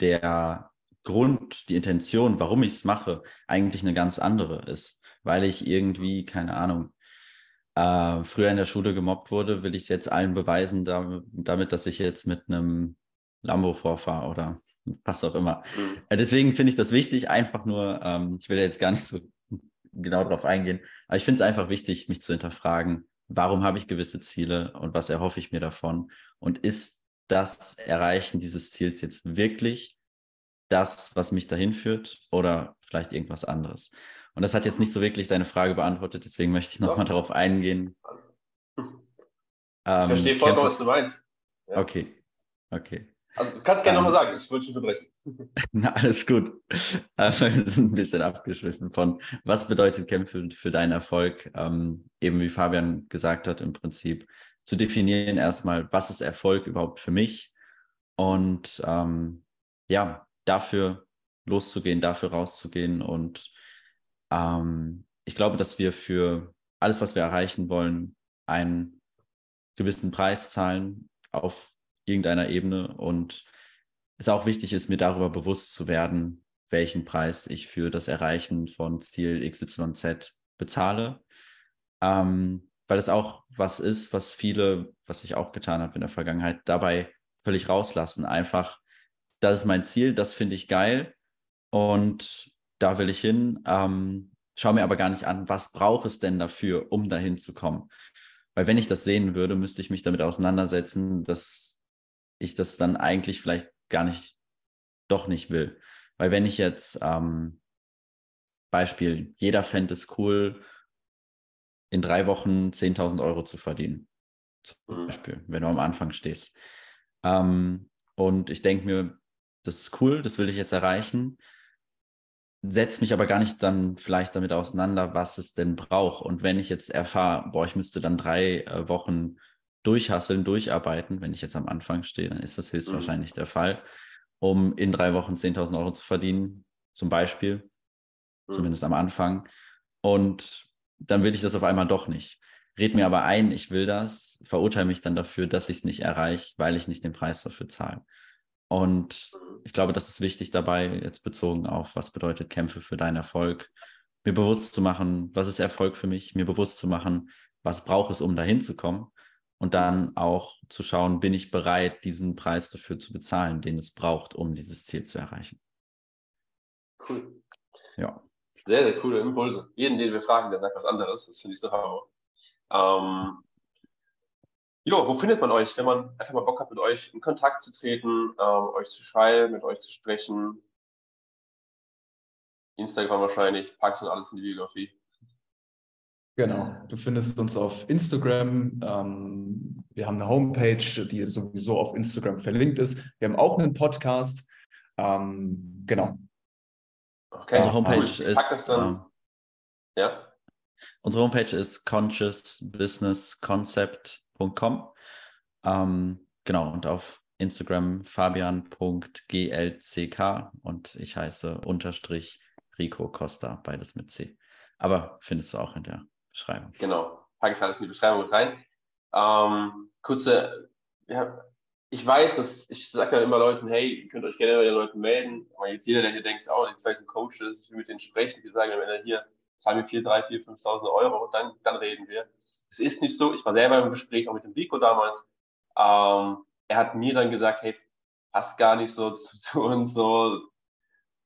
der Grund, die Intention, warum ich es mache, eigentlich eine ganz andere ist. Weil ich irgendwie, keine Ahnung, äh, früher in der Schule gemobbt wurde, will ich es jetzt allen beweisen, damit, damit, dass ich jetzt mit einem Lambo vorfahre oder was auch immer. Mhm. Äh, deswegen finde ich das wichtig, einfach nur, ähm, ich will jetzt gar nicht so [laughs] genau darauf eingehen, aber ich finde es einfach wichtig, mich zu hinterfragen, warum habe ich gewisse Ziele und was erhoffe ich mir davon? Und ist das Erreichen dieses Ziels jetzt wirklich das, was mich dahin führt oder vielleicht irgendwas anderes? Und das hat jetzt nicht so wirklich deine Frage beantwortet, deswegen möchte ich nochmal darauf eingehen. Ich ähm, verstehe vollkommen, was du meinst. Ja. Okay, okay. Also, du kannst gerne ähm, nochmal sagen, ich würde dich unterbrechen. [laughs] Na, alles gut. wir sind ein bisschen abgeschwiffen von, was bedeutet Kämpfen für deinen Erfolg? Ähm, eben wie Fabian gesagt hat, im Prinzip zu definieren erstmal, was ist Erfolg überhaupt für mich? Und ähm, ja, dafür loszugehen, dafür rauszugehen. Und ähm, ich glaube, dass wir für alles, was wir erreichen wollen, einen gewissen Preis zahlen auf irgendeiner Ebene und es auch wichtig ist, mir darüber bewusst zu werden, welchen Preis ich für das Erreichen von Ziel XYZ bezahle. Ähm, weil es auch was ist, was viele, was ich auch getan habe in der Vergangenheit, dabei völlig rauslassen. Einfach, das ist mein Ziel, das finde ich geil und da will ich hin. Ähm, schau mir aber gar nicht an, was braucht es denn dafür, um dahin zu kommen. Weil wenn ich das sehen würde, müsste ich mich damit auseinandersetzen, dass ich das dann eigentlich vielleicht gar nicht, doch nicht will. Weil wenn ich jetzt, ähm, Beispiel, jeder fände es cool, in drei Wochen 10.000 Euro zu verdienen. Zum mhm. Beispiel, wenn du am Anfang stehst. Ähm, und ich denke mir, das ist cool, das will ich jetzt erreichen. Setze mich aber gar nicht dann vielleicht damit auseinander, was es denn braucht. Und wenn ich jetzt erfahre, boah, ich müsste dann drei äh, Wochen durchhasseln, durcharbeiten. Wenn ich jetzt am Anfang stehe, dann ist das höchstwahrscheinlich mhm. der Fall, um in drei Wochen 10.000 Euro zu verdienen, zum Beispiel, mhm. zumindest am Anfang. Und dann will ich das auf einmal doch nicht. Red mir aber ein, ich will das, verurteile mich dann dafür, dass ich es nicht erreiche, weil ich nicht den Preis dafür zahle. Und mhm. ich glaube, das ist wichtig dabei, jetzt bezogen auf, was bedeutet Kämpfe für deinen Erfolg, mir bewusst zu machen, was ist Erfolg für mich, mir bewusst zu machen, was braucht es, um dahin zu kommen und dann auch zu schauen, bin ich bereit, diesen Preis dafür zu bezahlen, den es braucht, um dieses Ziel zu erreichen. Cool. Ja. Sehr, sehr coole Impulse. Jeden, den wir fragen, der sagt was anderes. Das finde ich so hammer. Ähm, jo, wo findet man euch, wenn man einfach mal Bock hat, mit euch in Kontakt zu treten, ähm, euch zu schreiben, mit euch zu sprechen? Instagram wahrscheinlich, packe ich dann alles in die Biografie. Genau, du findest uns auf Instagram. Ähm, wir haben eine Homepage, die sowieso auf Instagram verlinkt ist. Wir haben auch einen Podcast. Ähm, genau. Okay, unsere Homepage ist. Dann, äh, ja. Unsere Homepage ist consciousbusinessconcept.com. Ähm, genau, und auf Instagram fabian.glck und ich heiße unterstrich Rico Costa, beides mit C. Aber findest du auch in der Beschreibung. Genau, packe ich alles in die Beschreibung mit rein. Ähm, kurze, ja, ich weiß, dass ich sage ja immer Leuten, hey, ihr könnt euch gerne bei den Leuten melden. Aber jetzt jeder, der hier denkt, oh, die zwei sind Coaches, ich will mit denen sprechen, die sagen am Ende hier, zahl mir 4, 3, 4, 5.000 Euro, dann, dann reden wir. Es ist nicht so, ich war selber im Gespräch auch mit dem Rico damals, ähm, er hat mir dann gesagt, hey, passt gar nicht so [laughs] zu, zu uns, so,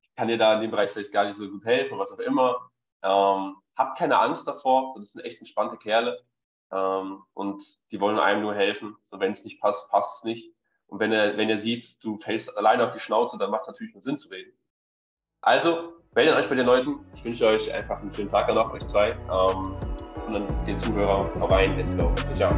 ich kann dir da in dem Bereich vielleicht gar nicht so gut helfen, was auch immer. Ähm, habt keine Angst davor, das sind echt entspannte Kerle ähm, und die wollen einem nur helfen. So, wenn es nicht passt, passt es nicht. Und wenn er, wenn er sieht, du fällst alleine auf die Schnauze, dann macht es natürlich nur Sinn zu reden. Also, meldet euch bei den Leuten. Ich wünsche euch einfach einen schönen Tag noch, euch zwei. Ähm, und dann den Zuhörern, hau rein, let's go. Ciao.